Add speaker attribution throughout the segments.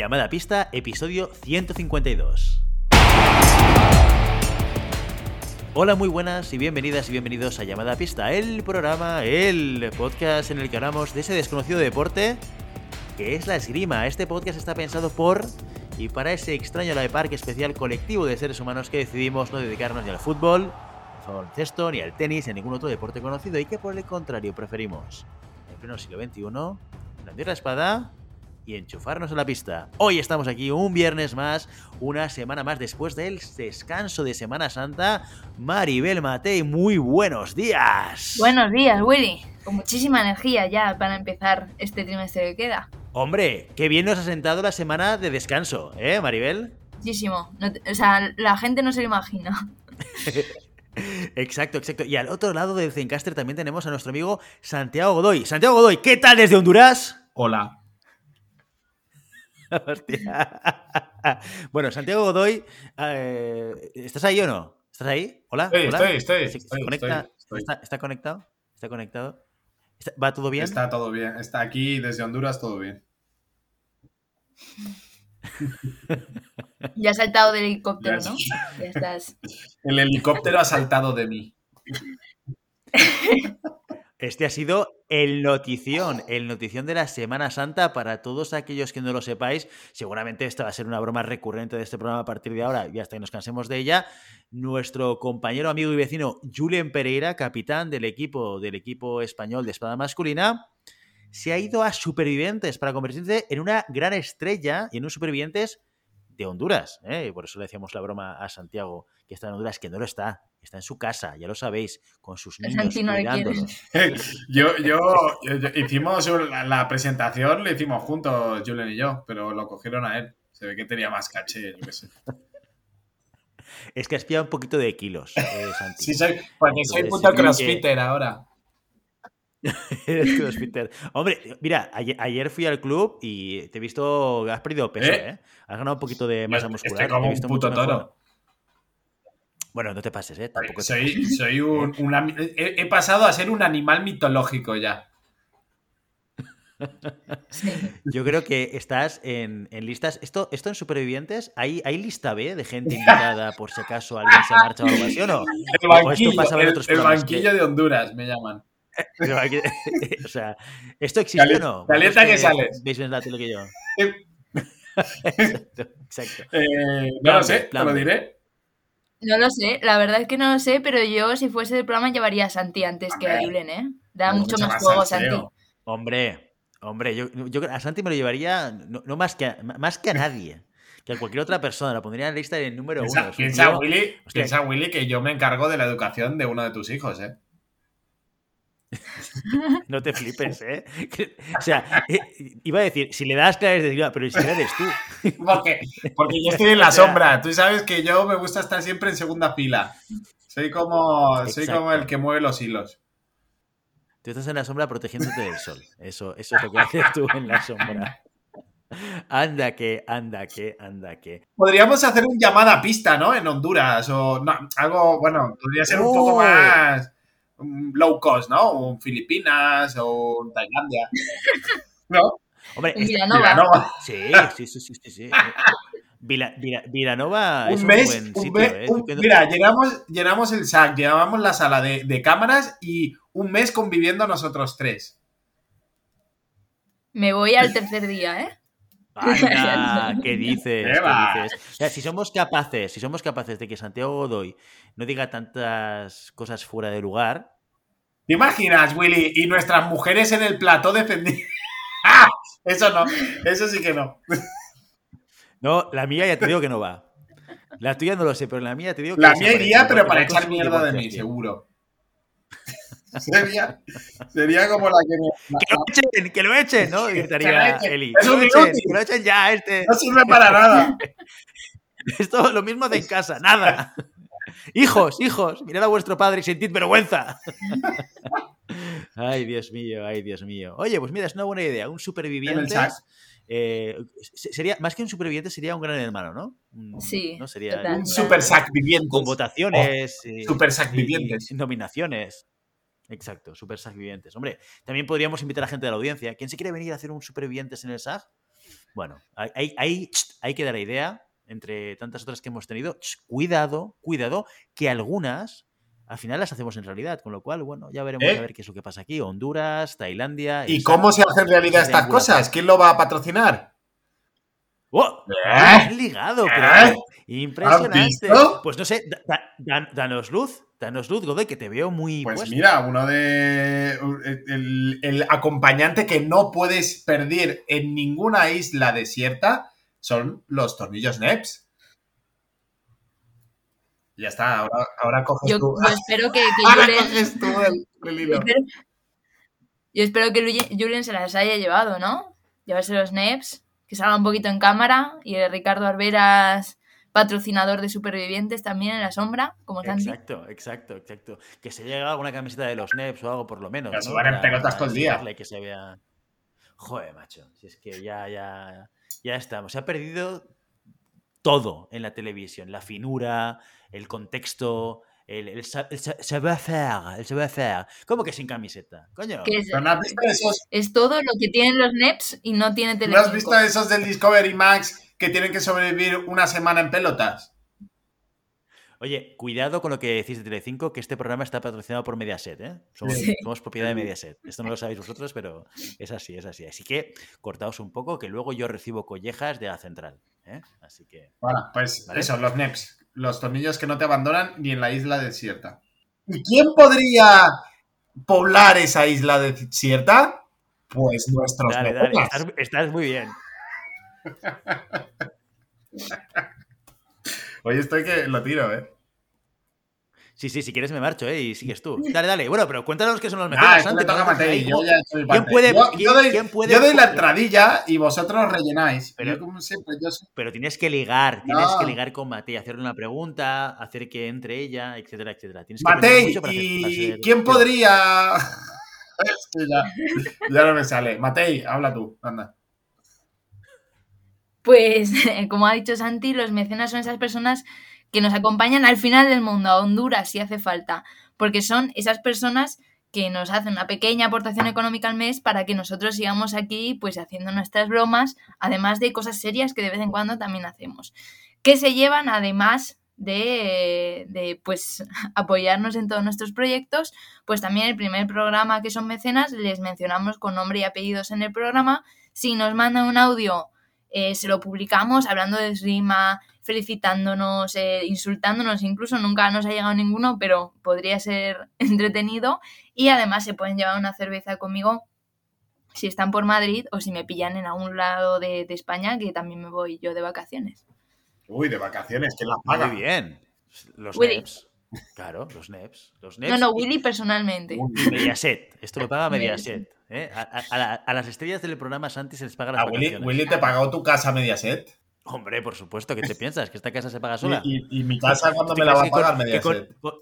Speaker 1: Llamada pista, episodio 152. Hola, muy buenas y bienvenidas y bienvenidos a Llamada Pista, el programa, el podcast en el que hablamos de ese desconocido deporte que es la esgrima. Este podcast está pensado por y para ese extraño la de parque especial colectivo de seres humanos que decidimos no dedicarnos ni al fútbol, al baloncesto, ni al tenis, ni a ningún otro deporte conocido y que por el contrario preferimos, en pleno siglo XXI, blandir la espada y enchufarnos a la pista. Hoy estamos aquí un viernes más, una semana más después del descanso de Semana Santa. Maribel Matei, muy buenos días.
Speaker 2: Buenos días, Willy. Con muchísima energía ya para empezar este trimestre que queda.
Speaker 1: Hombre, qué bien nos ha sentado la semana de descanso, ¿eh, Maribel?
Speaker 2: Muchísimo. No te- o sea, la gente no se lo imagina.
Speaker 1: Exacto, exacto. Y al otro lado del Zencaster también tenemos a nuestro amigo Santiago Godoy. Santiago Godoy, ¿qué tal desde Honduras?
Speaker 3: Hola.
Speaker 1: Hostia. bueno, Santiago Godoy, eh, ¿estás ahí o no? ¿Estás ahí? Hola.
Speaker 3: Estoy,
Speaker 1: hola.
Speaker 3: estoy, estoy,
Speaker 1: ¿Se- se
Speaker 3: estoy,
Speaker 1: conecta?
Speaker 3: estoy, estoy.
Speaker 1: ¿Está, está conectado? ¿Está conectado? ¿Está- ¿Va todo bien?
Speaker 3: Está todo bien. Está aquí desde Honduras, todo bien.
Speaker 2: Ya has saltado del helicóptero,
Speaker 3: Ya
Speaker 2: ¿no? Ya estás.
Speaker 3: El helicóptero ha saltado de mí.
Speaker 1: Este ha sido el notición, el notición de la Semana Santa para todos aquellos que no lo sepáis. Seguramente esta va a ser una broma recurrente de este programa a partir de ahora y hasta que nos cansemos de ella. Nuestro compañero, amigo y vecino Julien Pereira, capitán del equipo, del equipo español de espada masculina, se ha ido a Supervivientes para convertirse en una gran estrella y en un Supervivientes de Honduras. ¿eh? Y por eso le decíamos la broma a Santiago, que está en Honduras, que no lo está. Está en su casa, ya lo sabéis, con sus niños
Speaker 2: Santi no le quiere.
Speaker 1: cuidándolos.
Speaker 3: Yo, yo, yo- yo- hicimos la, la presentación, la hicimos juntos, Julen y yo, pero lo cogieron a él. Se ve que tenía más caché, yo qué sé.
Speaker 1: Es que has pillado un poquito de kilos, eh, Santi.
Speaker 3: Sí, soy, porque soy
Speaker 1: Entonces,
Speaker 3: puto
Speaker 1: sí que-
Speaker 3: crossfitter ahora.
Speaker 1: Eres crossfitter. Hombre, mira, ayer, ayer fui al club y te he visto, has perdido peso, ¿eh?
Speaker 3: ¿Eh?
Speaker 1: Has ganado un poquito de masa
Speaker 3: Yo
Speaker 1: muscular.
Speaker 3: Estoy
Speaker 1: te he
Speaker 3: como un puto toro.
Speaker 1: Bueno, no te pases, ¿eh? Tampoco te
Speaker 3: Soy,
Speaker 1: pases.
Speaker 3: soy un, he, he pasado a ser un animal mitológico ya.
Speaker 1: Yo creo que estás en, en listas. Esto, esto en Supervivientes, ¿hay, ¿hay lista B de gente invitada por si acaso alguien se marcha o algo así o no?
Speaker 3: El
Speaker 1: O esto
Speaker 3: banquillo,
Speaker 1: pasaba en
Speaker 3: el,
Speaker 1: otros
Speaker 3: el
Speaker 1: programas
Speaker 3: banquillo de Honduras me llaman.
Speaker 1: Pero o sea, ¿esto existe
Speaker 3: Cali-
Speaker 1: o no?
Speaker 3: calienta que sales.
Speaker 1: Veis la tele que yo. Exacto, exacto.
Speaker 3: Eh, no lo sé, te lo diré.
Speaker 2: No lo sé, la verdad es que no lo sé, pero yo si fuese del programa llevaría a Santi antes que a. Julen, ¿eh? Da
Speaker 3: Mucho
Speaker 2: mucho más juego. Santi.
Speaker 1: Hombre, hombre, yo, yo a Santi me lo llevaría no, no más, que a, más que a nadie, que a cualquier otra persona. Lo pondría en la lista de número uno.
Speaker 3: Piensa,
Speaker 1: tío-
Speaker 3: Willy,
Speaker 1: Hostia.
Speaker 3: piensa, Willy, que yo me encargo de la educación de uno de tus hijos, ¿eh?
Speaker 1: No te flipes, ¿eh? O sea, eh, iba a decir, si le das claves de esgrima, pero ¿y si eres tú.
Speaker 3: Porque, porque yo estoy en la sombra. Tú sabes que yo me gusta estar siempre en segunda fila. Soy como, soy como el que mueve los hilos.
Speaker 1: Tú estás en la sombra protegiéndote del sol. Eso, eso es lo que haces tú en la sombra. Anda que, anda que, anda que.
Speaker 3: Podríamos hacer un llamada a pista, ¿no? En Honduras. O no, algo, bueno, podría ser un poco más low cost, ¿no? Un Filipinas o un Tailandia. ¿No?
Speaker 1: Hombre,
Speaker 2: Vilanova.
Speaker 3: Vilanova.
Speaker 1: sí, sí, sí, sí, sí. sí. Vila- Vila- Vilanova es
Speaker 3: un
Speaker 1: un
Speaker 3: mes,
Speaker 1: buen
Speaker 3: un
Speaker 1: sitio,
Speaker 3: mes-
Speaker 1: ¿eh?
Speaker 3: un- mira, llenamos, llenamos el SAC, llenamos la sala de, de cámaras y un mes conviviendo nosotros tres.
Speaker 2: Me voy al tercer día, ¿eh?
Speaker 1: Anda, ¿qué dices?
Speaker 3: ¿Qué
Speaker 1: ¿Qué
Speaker 3: va?
Speaker 1: dices? O sea, si somos capaces, si somos capaces de que Santiago Godoy no diga tantas cosas fuera de lugar,
Speaker 3: ¿Te imaginas, Willy? Y nuestras mujeres en el plató defendiendo. ¡Ah! Eso no, eso sí que no.
Speaker 1: no, la mía ya te digo que no va. La tuya no lo sé, pero la mía te digo que
Speaker 3: La mía iría, pero para echar mierda de mí,
Speaker 1: tío.
Speaker 3: seguro. Sería, sería como la que me.
Speaker 1: ¡Que lo echen! ¡Que lo echen! ¿no? Gritaría. Eli.
Speaker 3: Es
Speaker 1: ¡Que lo echen!
Speaker 3: inútil.
Speaker 1: ¡Que lo echen ya! Este.
Speaker 3: No sirve para nada.
Speaker 1: Esto lo mismo de en casa, nada. Hijos, hijos, mirad a vuestro padre y sentid vergüenza. Ay, Dios mío, ay, Dios mío. Oye, pues mira, es una buena idea. Un superviviente. eh, sería, más que un superviviente, sería un gran hermano, ¿no? Un-
Speaker 2: Sí,
Speaker 1: ¿no? Sería.
Speaker 3: Un super sac viviente.
Speaker 1: con votaciones. eh,
Speaker 3: super sac
Speaker 1: y-
Speaker 3: vivientes.
Speaker 1: y nominaciones. Exacto, super vivientes. Hombre, también podríamos invitar a gente de la audiencia. ¿Quién se quiere venir a hacer un supervivientes en el SAG? Bueno, hay, hay, hay que dar la idea, entre tantas otras que hemos tenido, cuidado, cuidado, que algunas al final las hacemos en realidad, con lo cual, bueno, ya veremos
Speaker 3: ¿Eh?
Speaker 1: a ver qué es lo que pasa aquí. Honduras, Tailandia.
Speaker 3: ¿Y cómo se hacen realidad estas cosas? ¿Quién lo va a patrocinar?
Speaker 1: ¡Oh!
Speaker 3: ¿Eh?
Speaker 1: Ligado,
Speaker 3: ¿Eh?
Speaker 1: pero impresionante.
Speaker 3: visto?
Speaker 1: Pues no sé, da- da- dan- danos luz, danos luz, Godoy, que te veo muy
Speaker 3: Pues
Speaker 1: puesto.
Speaker 3: mira, uno de. El, el acompañante que no puedes perder en ninguna isla desierta son los tornillos NEPS. Ya está, ahora, ahora coges
Speaker 2: Yo,
Speaker 3: tú.
Speaker 2: yo espero que, que
Speaker 3: Ahora
Speaker 2: Julen-
Speaker 3: coges tú el, el
Speaker 2: yo
Speaker 3: hilo.
Speaker 2: espero, yo espero que Julen se las haya llevado, ¿no? Llevarse los NEPs, que salga un poquito en cámara y el Ricardo Arberas, patrocinador de Supervivientes también en la sombra, como Santi.
Speaker 1: Exacto, exacto, exacto. Que se llega alguna camiseta de los NEPs o algo por lo menos.
Speaker 3: Que se
Speaker 1: ¿no?
Speaker 3: van en pelotas todo el día.
Speaker 1: Que se vea. Joder, macho. Si es que ya, ya, ya estamos. Se ha perdido todo en la televisión. La finura, el contexto, el, el, sa- el sa- savoir-faire, el savoir-faire. ¿Cómo que sin camiseta? Coño.
Speaker 2: Es,
Speaker 3: Pero ¿No has visto esos,
Speaker 2: es todo lo que tienen los NEPs y no tiene
Speaker 3: ¿no
Speaker 2: Telecinco.
Speaker 3: has visto esos del Discovery Max que tienen que sobrevivir una semana en pelotas?
Speaker 1: Oye, cuidado con lo que decís de Telecinco, que este programa está patrocinado por Mediaset, ¿eh? Somos,
Speaker 2: Sí.
Speaker 1: somos propiedad de Mediaset. Esto no lo sabéis vosotros, pero es así, es así. Así que cortaos un poco, que luego yo recibo collejas de la central. ¿eh? Así que.
Speaker 3: Bueno, pues
Speaker 1: Vale.
Speaker 3: eso, los NEPs. Los tornillos que no te abandonan ni en la isla desierta. ¿Y quién podría poblar esa isla desierta? Pues nuestros
Speaker 1: Dale, dale,
Speaker 3: mecenas.
Speaker 1: estás, estás muy bien.
Speaker 3: Oye, estoy que lo tiro, ¿eh?
Speaker 1: Sí, sí, si quieres me marcho, ¿eh? Y sigues tú. Dale, dale. Bueno, pero cuéntanos qué son los
Speaker 3: Ah.
Speaker 1: Ahí,
Speaker 3: Yo
Speaker 1: ¿cómo-
Speaker 3: ya he hecho mi
Speaker 1: ¿Quién puede-
Speaker 3: yo, yo
Speaker 1: quién-
Speaker 3: doy,
Speaker 1: quién puede-
Speaker 3: yo doy la entradilla y vosotros rellenáis.
Speaker 1: Pero-
Speaker 3: yo, como siempre, yo soy-
Speaker 1: Pero tienes que ligar, tienes que ligar con Matei, hacerle una pregunta, hacer que entre ella, etcétera, etcétera. Tienes que
Speaker 3: Matei,
Speaker 1: mucho para hacer- para
Speaker 3: ¿y
Speaker 1: ser-
Speaker 3: quién podría...? es que ya, ya no me sale. Matei, habla tú, anda.
Speaker 2: Pues, como ha dicho Santi, los mecenas son esas personas que nos acompañan al final del mundo, a Honduras, si hace falta, porque son esas personas que nos hacen una pequeña aportación económica al mes para que nosotros sigamos aquí pues haciendo nuestras bromas, además de cosas serias que de vez en cuando también hacemos, que se llevan además de, de, pues apoyarnos en todos nuestros proyectos, pues también el primer programa que son mecenas les mencionamos con nombre y apellidos en el programa, si nos mandan un audio eh, se lo publicamos hablando de esgrima, felicitándonos, eh, insultándonos, incluso nunca nos ha llegado ninguno, pero podría ser entretenido. Y además se pueden llevar una cerveza conmigo si están por Madrid o si me pillan en algún lado de, de España, que también me voy yo de vacaciones.
Speaker 3: Uy, de vacaciones, ¿quién las paga?
Speaker 1: Muy bien. Los
Speaker 2: Willy.
Speaker 1: Claro, los NEPs. Los
Speaker 2: No,
Speaker 1: NEPs
Speaker 2: no,
Speaker 1: y-
Speaker 2: Willy personalmente.
Speaker 1: Mediaset. Esto lo paga Mediaset. ¿eh? A, a- a la- a las estrellas del programa Santi se les paga las
Speaker 3: A Willy. Willy te pagó tu casa Mediaset.
Speaker 1: Hombre, por supuesto, ¿qué te piensas? ¿Que esta casa se paga sola?
Speaker 3: y- y mi casa, ¿cuándo
Speaker 1: ¿Te
Speaker 3: me la va a pagar
Speaker 1: con- que con-
Speaker 3: Mediaset?
Speaker 1: con-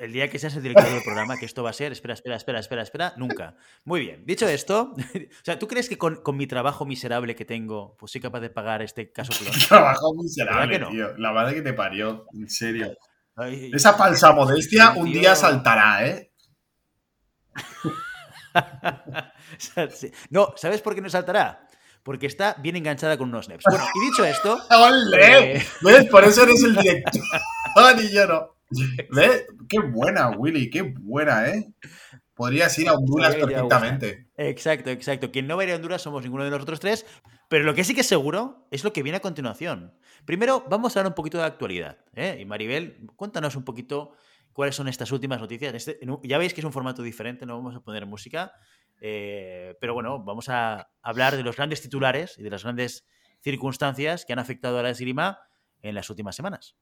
Speaker 1: el día que seas el director del programa, que esto va a ser, espera, espera, espera, espera, espera, nunca. Muy bien. Dicho esto, o sea, ¿tú crees que con, con mi trabajo miserable que tengo, pues soy capaz de pagar este caso?
Speaker 3: Trabajo
Speaker 1: ¿Verdad
Speaker 3: miserable,
Speaker 1: no?
Speaker 3: tío. La madre que te parió, en serio.
Speaker 1: Ay,
Speaker 3: Esa falsa modestia un día saltará, ¿eh?
Speaker 1: No, ¿sabes por qué no saltará? Porque está bien enganchada con unos neps. Bueno, y dicho esto,
Speaker 3: ¡Ole!
Speaker 1: Eh.
Speaker 3: ¿Ves? Por eso eres el director y yo no. ¿Ves? Qué buena, Willy, qué buena, ¿eh? Podrías ir a Honduras
Speaker 1: Sí,
Speaker 3: perfectamente.
Speaker 1: Exacto, exacto. Quien no va a ir a Honduras somos ninguno de nosotros tres. Pero lo que sí que es seguro es lo que viene a continuación. Primero, vamos a hablar un poquito de actualidad. ¿eh? Y Maribel, cuéntanos un poquito cuáles son estas últimas noticias. Este- ya veis que es un formato diferente, no vamos a poner música. eh, pero bueno, vamos a hablar de los grandes titulares y de las grandes circunstancias que han afectado a la esgrima en las últimas semanas.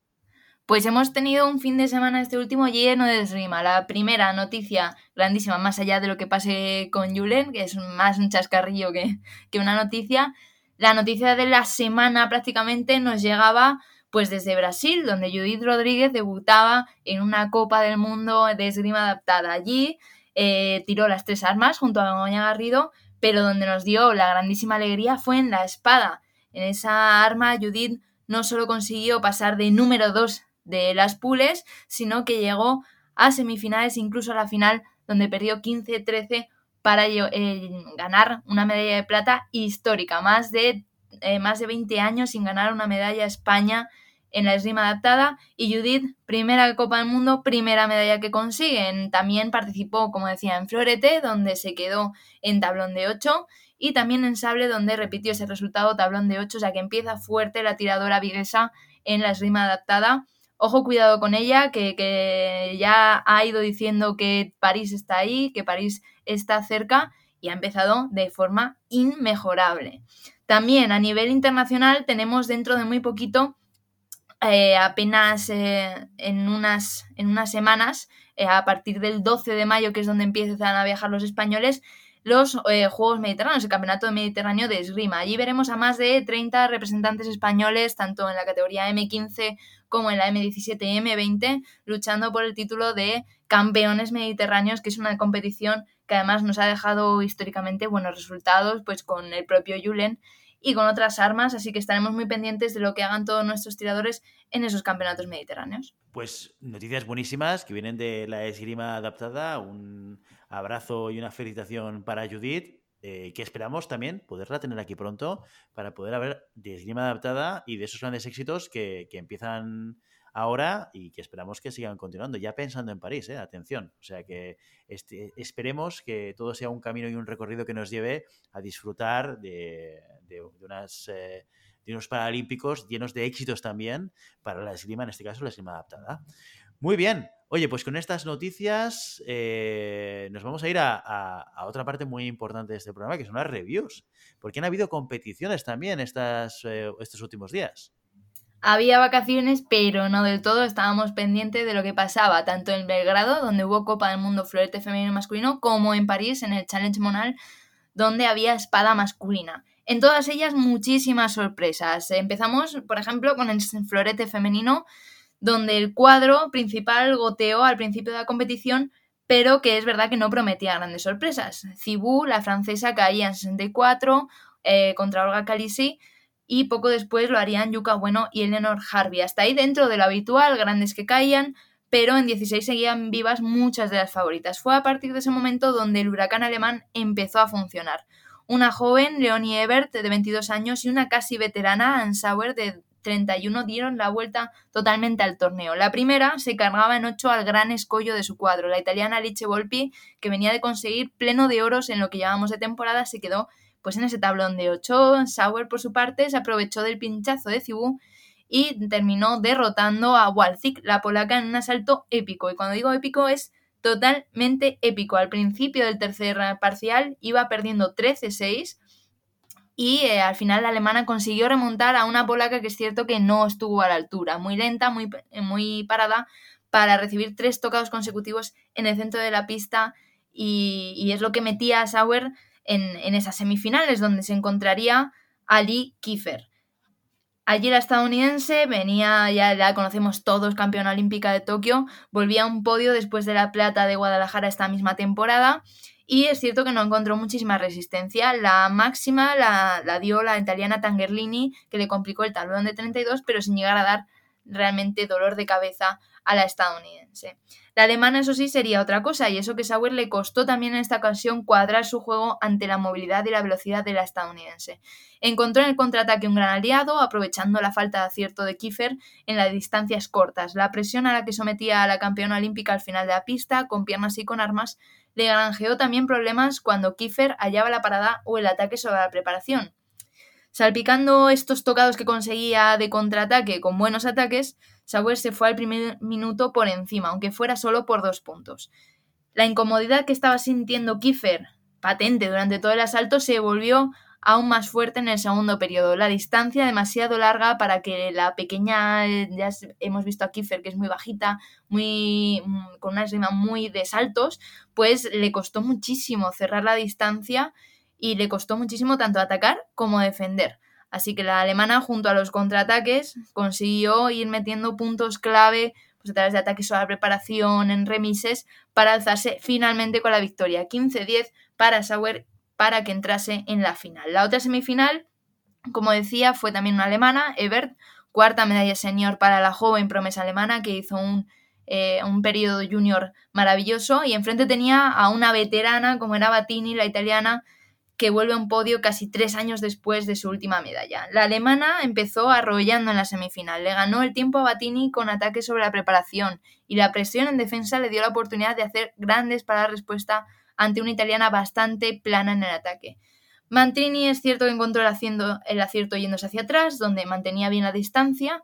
Speaker 2: Pues hemos tenido un fin de semana este último lleno de esgrima. La primera noticia grandísima, más allá de lo que pase con Julen, que es más un chascarrillo que, una noticia, la noticia de la semana prácticamente nos llegaba pues desde Brasil, donde Judith Rodríguez debutaba en una Copa del Mundo de esgrima adaptada. Allí eh, tiró las tres armas junto a Begoña Garrido, pero donde nos dio la grandísima alegría fue en la espada. En esa arma Judith no solo consiguió pasar de número 2 de las pules, sino que llegó a semifinales, incluso a la final, donde perdió 15-13 para eh, ganar una medalla de plata histórica, más de, eh, más de 20 años sin ganar una medalla a España en la esgrima adaptada y Judith, primera Copa del Mundo, primera medalla que consiguen. También participó, como decía, en florete, donde se quedó en tablón de 8 y también en sable, donde repitió ese resultado tablón de 8, o sea que empieza fuerte la tiradora viguesa en la esgrima adaptada. Ojo, cuidado con ella, que, que ya ha ido diciendo que París está ahí, que París está cerca y ha empezado de forma inmejorable. También a nivel internacional tenemos dentro de muy poquito, eh, apenas eh, en, unas, en unas semanas, eh, a partir del 12 de mayo, que es donde empiezan a viajar los españoles, los Juegos Mediterráneos, el Campeonato Mediterráneo de Esgrima. Allí veremos a más de 30 representantes españoles, tanto en la categoría M15 como en la M17 y M20, luchando por el título de campeones mediterráneos, que es una competición que además nos ha dejado históricamente buenos resultados, pues con el propio Julen y con otras armas, así que estaremos muy pendientes de lo que hagan todos nuestros tiradores en esos campeonatos mediterráneos.
Speaker 1: Pues noticias buenísimas que vienen de la esgrima adaptada, un abrazo y una felicitación para Judith, eh, que esperamos también poderla tener aquí pronto para poder hablar de esgrima adaptada y de esos grandes éxitos que, que empiezan ahora y que esperamos que sigan continuando, ya pensando en París, ¿eh? atención. O sea que este, esperemos que todo sea un camino y un recorrido que nos lleve a disfrutar de, unas, eh, de unos Paralímpicos llenos de éxitos también para la esgrima, en este caso la esgrima adaptada. Muy bien. Oye, pues con estas noticias eh, nos vamos a ir a, otra parte muy importante de este programa, que son las reviews. Porque han habido competiciones también estas, estos últimos días.
Speaker 2: Había vacaciones, pero no del todo. Estábamos pendientes de lo que pasaba tanto en Belgrado, donde hubo Copa del Mundo florete femenino y masculino, como en París, en el Challenge Monal, donde había espada masculina. En todas ellas, muchísimas sorpresas. Empezamos, por ejemplo, con el florete femenino, donde el cuadro principal goteó al principio de la competición, pero que es verdad que no prometía grandes sorpresas. Cibú, la francesa, caía en 64 eh, contra Olga Kalisi y poco después lo harían Yuka Bueno y Eleanor Harvey. Hasta ahí dentro de lo habitual, grandes que caían, pero en 16 seguían vivas muchas de las favoritas. Fue a partir de ese momento donde el huracán alemán empezó a funcionar. Una joven, Leonie Ebert, de 22 años, y una casi veterana, Anne Sauer, de 31, dieron la vuelta totalmente al torneo. La primera se cargaba en 8 al gran escollo de su cuadro. La italiana Alice Volpi, que venía de conseguir pleno de oros en lo que llevábamos de temporada, se quedó pues en ese tablón de 8, Sauer por su parte se aprovechó del pinchazo de Cibú y terminó derrotando a Walzik, la polaca, en un asalto épico. Y cuando digo épico es totalmente épico. Al principio del tercer parcial iba perdiendo 13-6 y eh, al final la alemana consiguió remontar a una polaca que es cierto que no estuvo a la altura, muy lenta, muy, muy parada para recibir tres tocados consecutivos en el centro de la pista y, es lo que metía a Sauer en, esas semifinales donde se encontraría Ali Kiefer. Allí la estadounidense venía, ya la conocemos todos, campeona olímpica de Tokio, volvía a un podio después de la plata de Guadalajara esta misma temporada y es cierto que no encontró muchísima resistencia. La máxima la, la dio la italiana Tangerlini, que le complicó el tablón de 32, pero sin llegar a dar realmente dolor de cabeza a la estadounidense. La alemana, eso sí, sería otra cosa, y eso que Sauer le costó también en esta ocasión cuadrar su juego ante la movilidad y la velocidad de la estadounidense. Encontró en el contraataque un gran aliado, aprovechando la falta de acierto de Kiefer en las distancias cortas. La presión a la que sometía a la campeona olímpica al final de la pista, con piernas y con armas, le granjeó también problemas cuando Kiefer hallaba la parada o el ataque sobre la preparación. Salpicando estos tocados que conseguía de contraataque con buenos ataques, Sauer se fue al primer minuto por encima, aunque fuera solo por dos puntos. La incomodidad que estaba sintiendo Kiefer, patente durante todo el asalto, se volvió aún más fuerte en el segundo periodo. La distancia demasiado larga para que la pequeña, ya hemos visto a Kiefer que es muy bajita, muy mm, con una esgrima muy de saltos, pues le costó muchísimo cerrar la distancia y le costó muchísimo tanto atacar como defender. Así que la alemana, junto a los contraataques, consiguió ir metiendo puntos clave pues, a través de ataques sobre la preparación, en remises, para alzarse finalmente con la victoria. 15-10 para Sauer para que entrase en la final. La otra semifinal, como decía, fue también una alemana, Ebert, cuarta medalla senior para la joven promesa alemana que hizo un eh, un periodo junior maravilloso y enfrente tenía a una veterana como era Batini, la italiana, que vuelve a un podio casi tres años después de su última medalla. La alemana empezó arrollando en la semifinal, le ganó el tiempo a Batini con ataques sobre la preparación y la presión en defensa le dio la oportunidad de hacer grandes para la respuesta ante una italiana bastante plana en el ataque. Mantini es cierto que encontró el, el acierto yéndose hacia atrás, donde mantenía bien la distancia,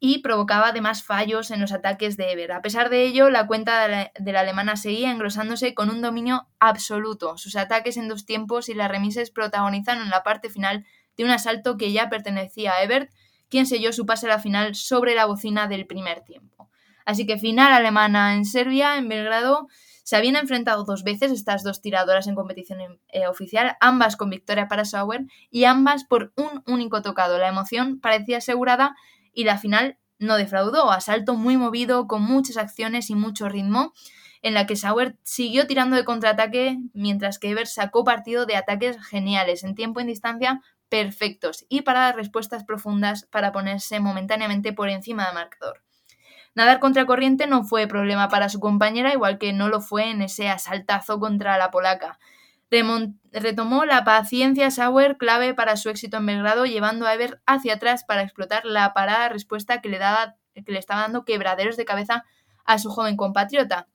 Speaker 2: y provocaba además fallos en los ataques de Ever. A pesar de ello, la cuenta de la, alemana seguía engrosándose con un dominio absoluto. Sus ataques en dos tiempos y las remises protagonizaron la parte final de un asalto que ya pertenecía a Ebert, quien selló su pase a la final sobre la bocina del primer tiempo. Así que final alemana en Serbia, en Belgrado. Se habían enfrentado dos veces estas dos tiradoras en competición eh, oficial, ambas con victoria para Sauer y ambas por un único tocado. La emoción parecía asegurada y la final no defraudó, asalto muy movido, con muchas acciones y mucho ritmo, en la que Sauer siguió tirando de contraataque, mientras que Ever sacó partido de ataques geniales, en tiempo y en distancia perfectos, y para dar respuestas profundas para ponerse momentáneamente por encima del marcador. Nadar contra corriente no fue problema para su compañera, igual que no lo fue en ese asaltazo contra la polaca retomó la paciencia Sauer, clave para su éxito en Belgrado, llevando a Ever hacia atrás para explotar la parada respuesta que le, daba, que le estaba dando quebraderos de cabeza a su joven compatriota.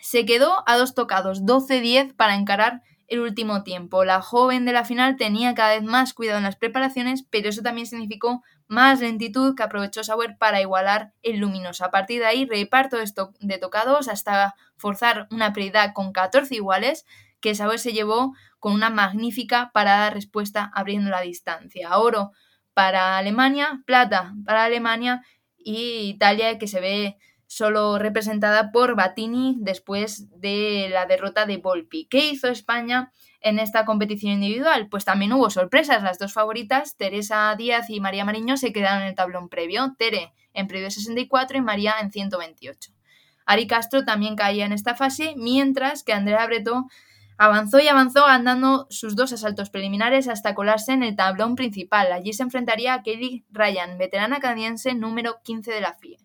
Speaker 2: Se quedó a dos tocados, 12-10 para encarar el último tiempo. La joven de la final tenía cada vez más cuidado en las preparaciones, pero eso también significó más lentitud que aprovechó Sauer para igualar el luminoso. A partir de ahí, reparto de tocados hasta forzar una prioridad con 14 iguales que Sauer se llevó con una magnífica parada respuesta abriendo la distancia. Oro para Alemania, plata para Alemania y Italia que se ve solo representada por Batini después de la derrota de Volpi. ¿Qué hizo España en esta competición individual? Pues también hubo sorpresas. Las dos favoritas, Teresa Díaz y María Mariño, se quedaron en el tablón previo. Tere en previo 64 y María en 128. Ari Castro también caía en esta fase, mientras que Andrea Breto Avanzó y avanzó andando sus dos asaltos preliminares hasta colarse en el tablón principal. Allí se enfrentaría a Kelly Ryan, veterana canadiense número 15 de la FIE.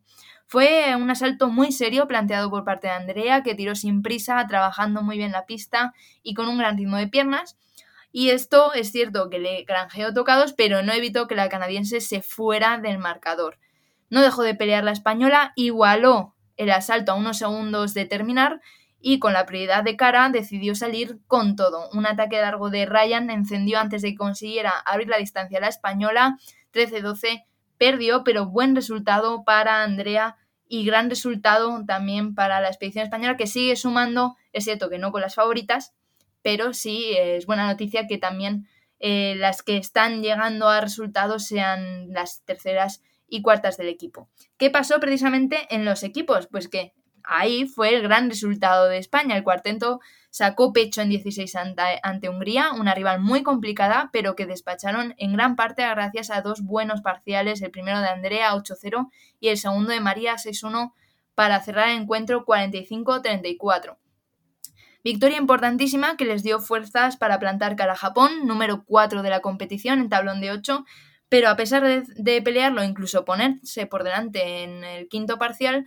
Speaker 2: Fue un asalto muy serio planteado por parte de Andrea, que tiró sin prisa, trabajando muy bien la pista y con un gran ritmo de piernas. Y esto es cierto que le granjeó tocados, pero no evitó que la canadiense se fuera del marcador. No dejó de pelear la española, igualó el asalto a unos segundos de terminar y con la prioridad de cara decidió salir con todo. Un ataque largo de Ryan encendió antes de que consiguiera abrir la distancia a la española. 13-12 perdió, pero buen resultado para Andrea y gran resultado también para la expedición española que sigue sumando, es cierto que no con las favoritas, pero sí es buena noticia que también eh, las que están llegando a resultados sean las terceras y cuartas del equipo. ¿Qué pasó precisamente en los equipos? Pues que ahí fue el gran resultado de España. El cuarteto sacó pecho en 16 ante, Hungría, una rival muy complicada, pero que despacharon en gran parte gracias a dos buenos parciales, el primero de Andrea 8-0 y el segundo de María 6-1 para cerrar el encuentro 45-34. Victoria importantísima que les dio fuerzas para plantar cara a Japón, número 4 de la competición en tablón de 8, pero a pesar de, de pelearlo, incluso ponerse por delante en el quinto parcial,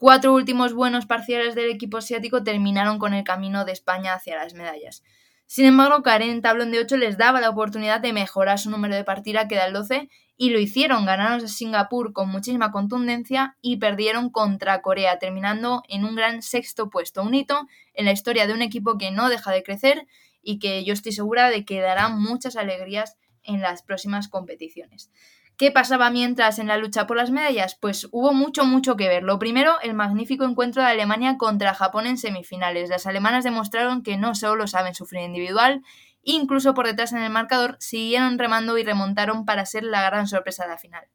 Speaker 2: Cuatro últimos buenos parciales del equipo asiático terminaron con el camino de España hacia las medallas. Sin embargo, Karen en tablón de 8 les daba la oportunidad de mejorar su número de partida, que el 12, y lo hicieron. Ganaron a Singapur con muchísima contundencia y perdieron contra Corea, terminando en un gran sexto puesto. Un hito en la historia de un equipo que no deja de crecer y que yo estoy segura de que dará muchas alegrías en las próximas competiciones. ¿Qué pasaba mientras en la lucha por las medallas? Pues hubo mucho, mucho que ver. Lo primero, el magnífico encuentro de Alemania contra Japón en semifinales. Las alemanas demostraron que no solo saben sufrir individual, incluso por detrás en el marcador, siguieron remando y remontaron para ser la gran sorpresa de la final.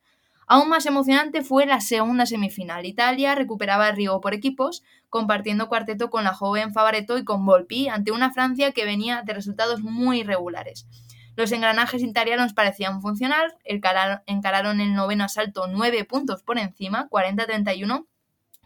Speaker 2: Aún más emocionante fue la segunda semifinal. Italia recuperaba el Río por equipos, compartiendo cuarteto con la joven Favaretto y con Volpi, ante una Francia que venía de resultados muy irregulares. Los engranajes italianos parecían funcionar, encararon el noveno asalto nueve puntos por encima, 40-31,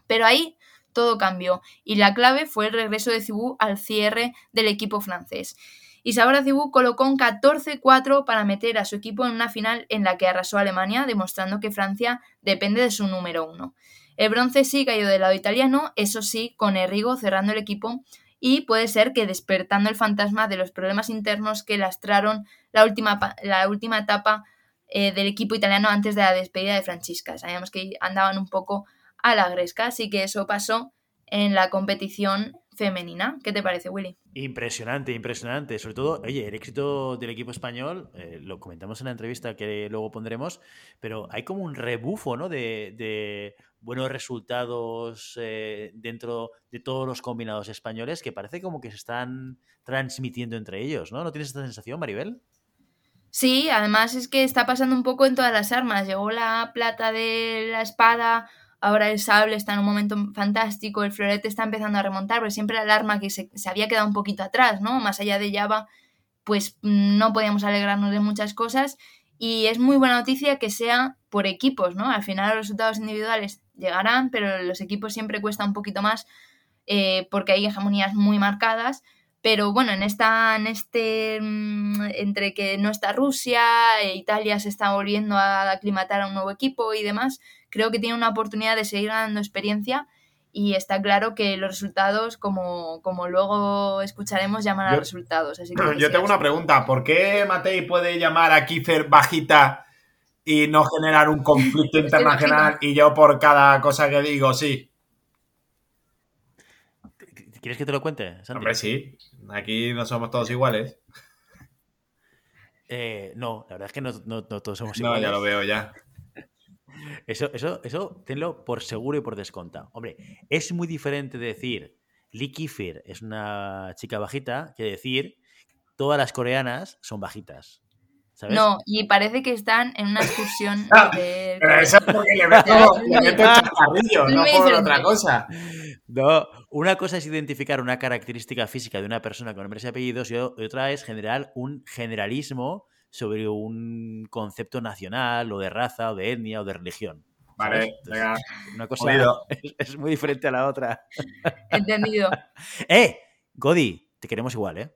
Speaker 2: pero ahí todo cambió y la clave fue el regreso de Cibú al cierre del equipo francés. Y Sabora Cibú colocó un 14-4 para meter a su equipo en una final en la que arrasó a Alemania, demostrando que Francia depende de su número uno. El bronce sí cayó del lado italiano, eso sí, con Errigo cerrando el equipo y puede ser que despertando el fantasma de los problemas internos que lastraron la última, la última etapa eh, del equipo italiano antes de la despedida de Francisca. Sabíamos que andaban un poco a la gresca, así que eso pasó en la competición femenina. ¿Qué te parece, Willy?
Speaker 1: Impresionante, impresionante. Sobre todo, oye, el éxito del equipo español, eh, lo comentamos en la entrevista que luego pondremos, pero hay como un rebufo, ¿no? De, buenos resultados eh, dentro de todos los combinados españoles que parece como que se están transmitiendo entre ellos, ¿no? ¿No tienes esta sensación, Maribel?
Speaker 2: Sí, además es que está pasando un poco en todas las armas. Llegó la plata de la espada, ahora el sable está en un momento fantástico, el florete está empezando a remontar, pero siempre el arma que se, había quedado un poquito atrás, ¿no? Más allá de Java, pues no podíamos alegrarnos de muchas cosas. Y es muy buena noticia que sea por equipos, ¿no? Al final los resultados individuales llegarán, pero los equipos siempre cuesta un poquito más eh, porque hay hegemonías muy marcadas. Pero bueno, en esta, en este, mm, entre que no está Rusia, e Italia se está volviendo a aclimatar a un nuevo equipo y demás, creo que tiene una oportunidad de seguir ganando experiencia y está claro que los resultados, como, como luego escucharemos, llaman a resultados. Así
Speaker 3: yo tengo una pregunta, ¿por qué Matei puede llamar a Kiefer bajita y no generar un conflicto internacional y yo por cada cosa que digo, sí?
Speaker 1: ¿Quieres que te lo cuente?
Speaker 3: Hombre, sí. Aquí no somos todos iguales.
Speaker 1: Eh, no, la verdad es que no, todos somos
Speaker 3: iguales. No, ya lo veo ya.
Speaker 1: Eso, eso, eso, tenlo por seguro y por desconta. Hombre, es muy diferente decir Lee Kifir es una chica bajita que decir todas las coreanas son bajitas.
Speaker 2: No, y parece que están en una excursión
Speaker 3: de... Pero eso es porque le meto, le meto chaparrillo, no por otra cosa.
Speaker 1: No, una cosa es identificar una característica física de una persona con nombres y apellidos y otra es generar un generalismo sobre un concepto nacional o de raza o de etnia o de religión.
Speaker 3: Vale, venga.
Speaker 1: Una cosa es, muy diferente a la otra.
Speaker 2: Entendido.
Speaker 1: ¡Eh! Godi, te queremos igual, ¿eh?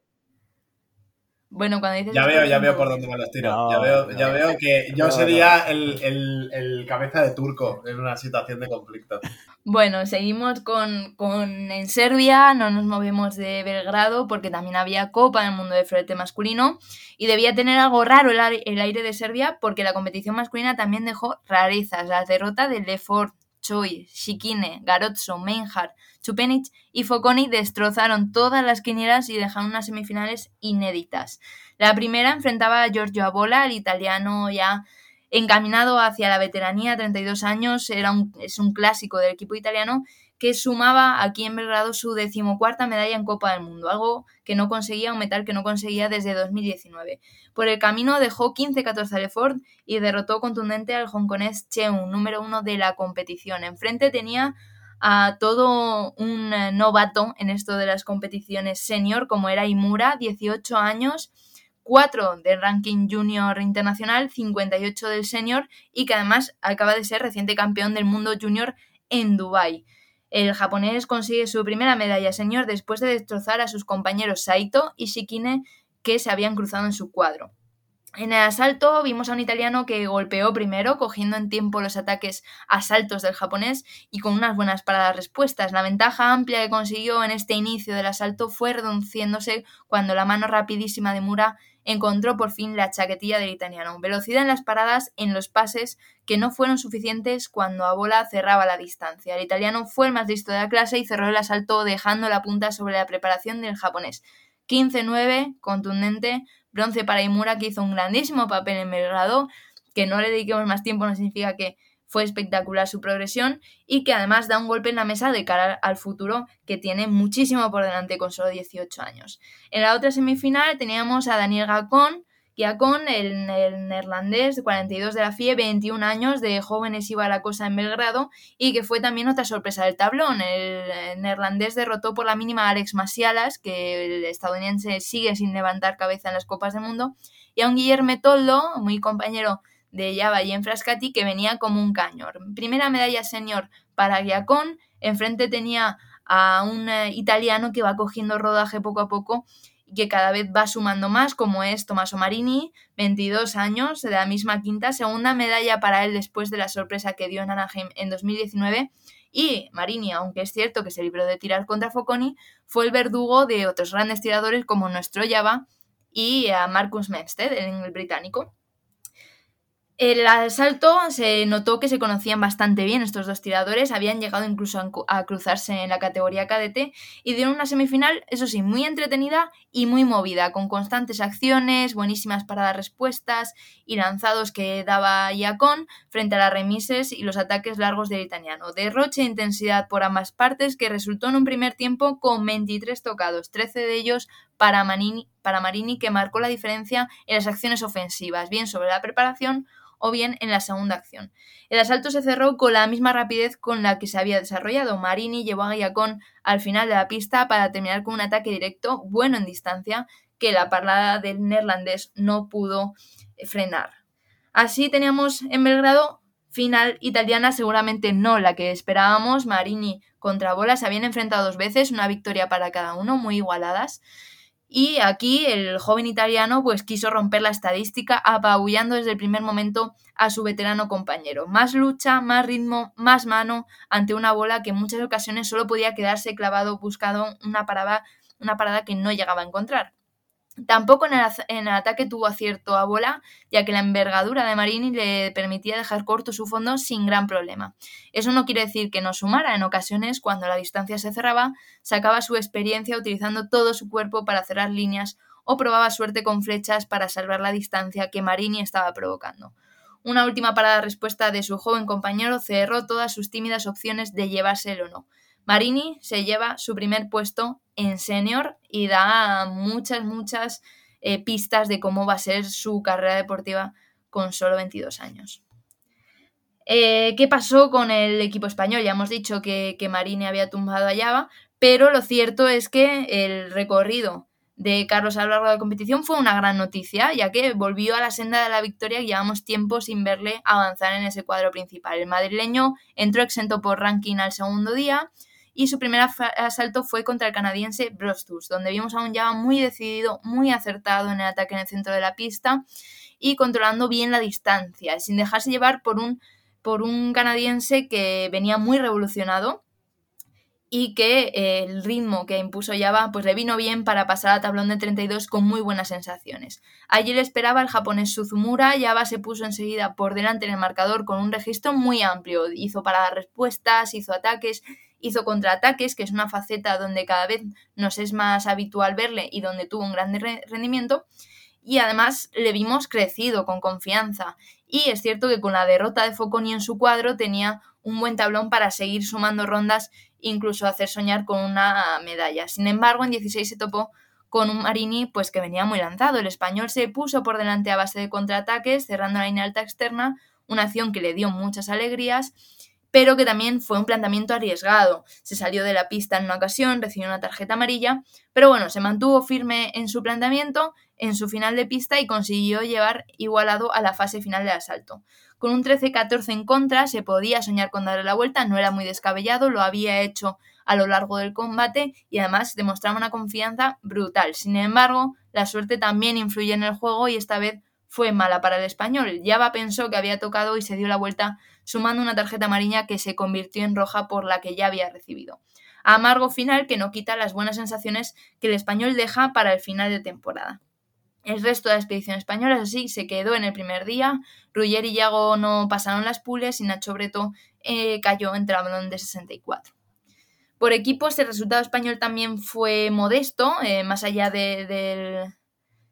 Speaker 2: Bueno, cuando dices.
Speaker 3: Ya veo, ya veo por dónde me los tiro. ya, veo, ya veo que yo sería el, cabeza de turco en una situación de conflicto.
Speaker 2: Bueno, seguimos con, En Serbia, no nos movemos de Belgrado porque también había Copa en el mundo de florete masculino y debía tener algo raro el, aire de Serbia porque la competición masculina también dejó rarezas. La derrota de Lefort, Choi, Shikine, Garotso, Meinhard, Chupenic y Foconi destrozaron todas las quinielas y dejaron unas semifinales inéditas. La primera enfrentaba a Giorgio Abola, el italiano ya encaminado hacia la veteranía, 32 años, era un, es un clásico del equipo italiano que sumaba aquí en Belgrado su decimocuarta medalla en Copa del Mundo, algo que no conseguía, un metal que no conseguía desde 2019. Por el camino dejó 15-14 a Lefort y derrotó contundente al hongkonés Cheung, número uno de la competición. Enfrente tenía a todo un eh, novato en esto de las competiciones senior, como era Imura, 18 años, 4 del ranking junior internacional, 58 del senior y que además acaba de ser reciente campeón del mundo junior en Dubai. El japonés consigue su primera medalla senior después de destrozar a sus compañeros Saito y Shikine que se habían cruzado en su cuadro. En el asalto vimos a un italiano que golpeó primero, cogiendo en tiempo los ataques asaltos del japonés y con unas buenas paradas respuestas. La ventaja amplia que consiguió en este inicio del asalto fue reduciéndose cuando la mano rapidísima de Mura encontró por fin la chaquetilla del italiano. Velocidad en las paradas, en los pases, que no fueron suficientes cuando a bola cerraba la distancia. El italiano fue el más listo de la clase y cerró el asalto dejando la punta sobre la preparación del japonés. 15-9, contundente, bronce para Imura, que hizo un grandísimo papel en Belgrado, que no le dediquemos más tiempo no significa que fue espectacular su progresión y que además da un golpe en la mesa de cara al futuro que tiene muchísimo por delante con solo 18 años. En la otra semifinal teníamos a Daniel Gacón, Giacón, el, el, neerlandés, 42 de la FIE, 21 años, de jóvenes iba a la cosa en Belgrado y que fue también otra sorpresa del tablón. El, neerlandés derrotó por la mínima a Alex Masialas, que el estadounidense sigue sin levantar cabeza en las Copas del Mundo, y a un Guillermo Toldo, muy compañero de Java y en Frascati, que venía como un caño. Primera medalla senior para Giacón, enfrente tenía a un eh, italiano que va cogiendo rodaje poco a poco que cada vez va sumando más, como es Tommaso Marini, 22 años, de la misma quinta, segunda medalla para él después de la sorpresa que dio en Anaheim en 2019. Y Marini, aunque es cierto que se libró de tirar contra Foconi, fue el verdugo de otros grandes tiradores como nuestro Java y a Marcus Mepsted, el británico. El asalto se notó que se conocían bastante bien estos dos tiradores, habían llegado incluso a cruzarse en la categoría cadete y dieron una semifinal, eso sí, muy entretenida y muy movida, con constantes acciones, buenísimas paradas respuestas y lanzados que daba Iacón frente a las remises y los ataques largos del italiano. Derroche e intensidad por ambas partes que resultó en un primer tiempo con 23 tocados, 13 de ellos para Marini que marcó la diferencia en las acciones ofensivas, bien sobre la preparación o bien en la segunda acción. El asalto se cerró con la misma rapidez con la que se había desarrollado. Marini llevó a Guayacón al final de la pista para terminar con un ataque directo bueno en distancia que la parlada del neerlandés no pudo frenar. Así teníamos en Belgrado final italiana, seguramente no la que esperábamos. Marini contra Bola se habían enfrentado dos veces, una victoria para cada uno, muy igualadas. Y aquí el joven italiano pues quiso romper la estadística apabullando desde el primer momento a su veterano compañero. Más lucha, más ritmo, más mano ante una bola que en muchas ocasiones solo podía quedarse clavado buscando una parada, una parada que no llegaba a encontrar. Tampoco en el, ataque tuvo acierto a bola, ya que la envergadura de Marini le permitía dejar corto su fondo sin gran problema. Eso no quiere decir que no sumara, en ocasiones, cuando la distancia se cerraba, sacaba su experiencia utilizando todo su cuerpo para cerrar líneas o probaba suerte con flechas para salvar la distancia que Marini estaba provocando. Una última parada respuesta de su joven compañero cerró todas sus tímidas opciones de llevárselo o no. Marini se lleva su primer puesto en senior y da muchas, muchas eh, pistas de cómo va a ser su carrera deportiva con solo 22 años. Eh, ¿Qué pasó con el equipo español? Ya hemos dicho que, que Marini había tumbado a Java, pero lo cierto es que el recorrido de Carlos a lo largo de la competición fue una gran noticia, ya que volvió a la senda de la victoria y llevamos tiempo sin verle avanzar en ese cuadro principal. El madrileño entró exento por ranking al segundo día, y su primer asalto fue contra el canadiense Brostus, donde vimos a un Java muy decidido, muy acertado en el ataque en el centro de la pista y controlando bien la distancia, sin dejarse llevar por un, por un canadiense que venía muy revolucionado y que eh, el ritmo que impuso Java pues le vino bien para pasar al tablón de 32 con muy buenas sensaciones. Allí le esperaba el japonés Suzumura, Java se puso enseguida por delante en el marcador con un registro muy amplio, hizo paradas respuestas, hizo ataques hizo contraataques, que es una faceta donde cada vez nos es más habitual verle y donde tuvo un gran rendimiento. Y además le vimos crecido, con confianza. Y es cierto que con la derrota de Foconi en su cuadro tenía un buen tablón para seguir sumando rondas, incluso hacer soñar con una medalla. Sin embargo, en 16 se topó con un Marini pues que venía muy lanzado. El español se puso por delante a base de contraataques, cerrando la línea alta externa, una acción que le dio muchas alegrías pero que también fue un planteamiento arriesgado. Se salió de la pista en una ocasión, recibió una tarjeta amarilla, pero bueno, se mantuvo firme en su planteamiento en su final de pista y consiguió llevar igualado a la fase final del asalto. Con un 13-14 en contra se podía soñar con darle la vuelta, no era muy descabellado, lo había hecho a lo largo del combate y además demostraba una confianza brutal. Sin embargo, la suerte también influye en el juego y esta vez fue mala para el español. Java pensó que había tocado y se dio la vuelta sumando una tarjeta amarilla que se convirtió en roja por la que ya había recibido. Amargo final que no quita las buenas sensaciones que el español deja para el final de temporada. El resto de la expedición española, así, se quedó en el primer día. Ruller y Yago no pasaron las pules y Nacho Breto eh, cayó en trablón de 64. Por equipos, el resultado español también fue modesto, eh, más allá del,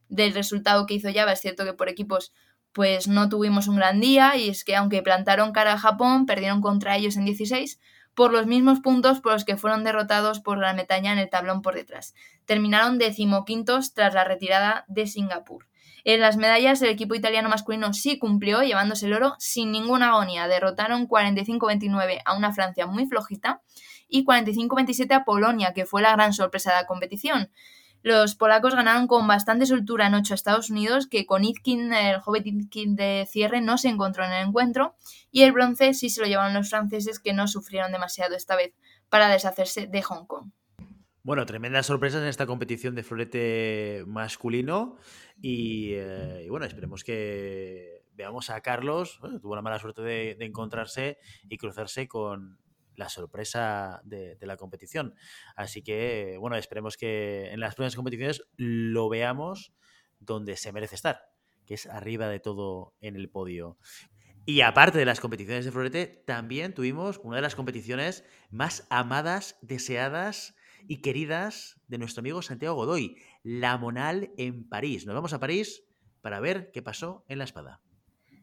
Speaker 2: del resultado que hizo Java. Es cierto que por equipos pues no tuvimos un gran día y es que aunque plantaron cara a Japón, perdieron contra ellos en 16 por los mismos puntos por los que fueron derrotados por la Metaña en el tablón por detrás. Terminaron decimoquintos tras la retirada de Singapur. En las medallas, el equipo italiano masculino sí cumplió, llevándose el oro sin ninguna agonía. Derrotaron 45-29 a una Francia muy flojita y 45-27 a Polonia, que fue la gran sorpresa de la competición. Los polacos ganaron con bastante soltura en 8 a Estados Unidos, que con Itkin, el joven Itkin de cierre, no se encontró en el encuentro, y el bronce sí se lo llevaron los franceses, que no sufrieron demasiado esta vez para deshacerse de Hong Kong.
Speaker 1: Bueno, tremendas sorpresas en esta competición de florete masculino y, eh, y bueno, esperemos que veamos a Carlos, bueno, tuvo la mala suerte de encontrarse y cruzarse con la sorpresa de, la competición. Así que, bueno, esperemos que en las próximas competiciones lo veamos donde se merece estar, que es arriba de todo en el podio. Y aparte de las competiciones de florete, también tuvimos una de las competiciones más amadas, deseadas y queridas de nuestro amigo Santiago Godoy, la Monal en París. Nos vamos a París para ver qué pasó en la espada.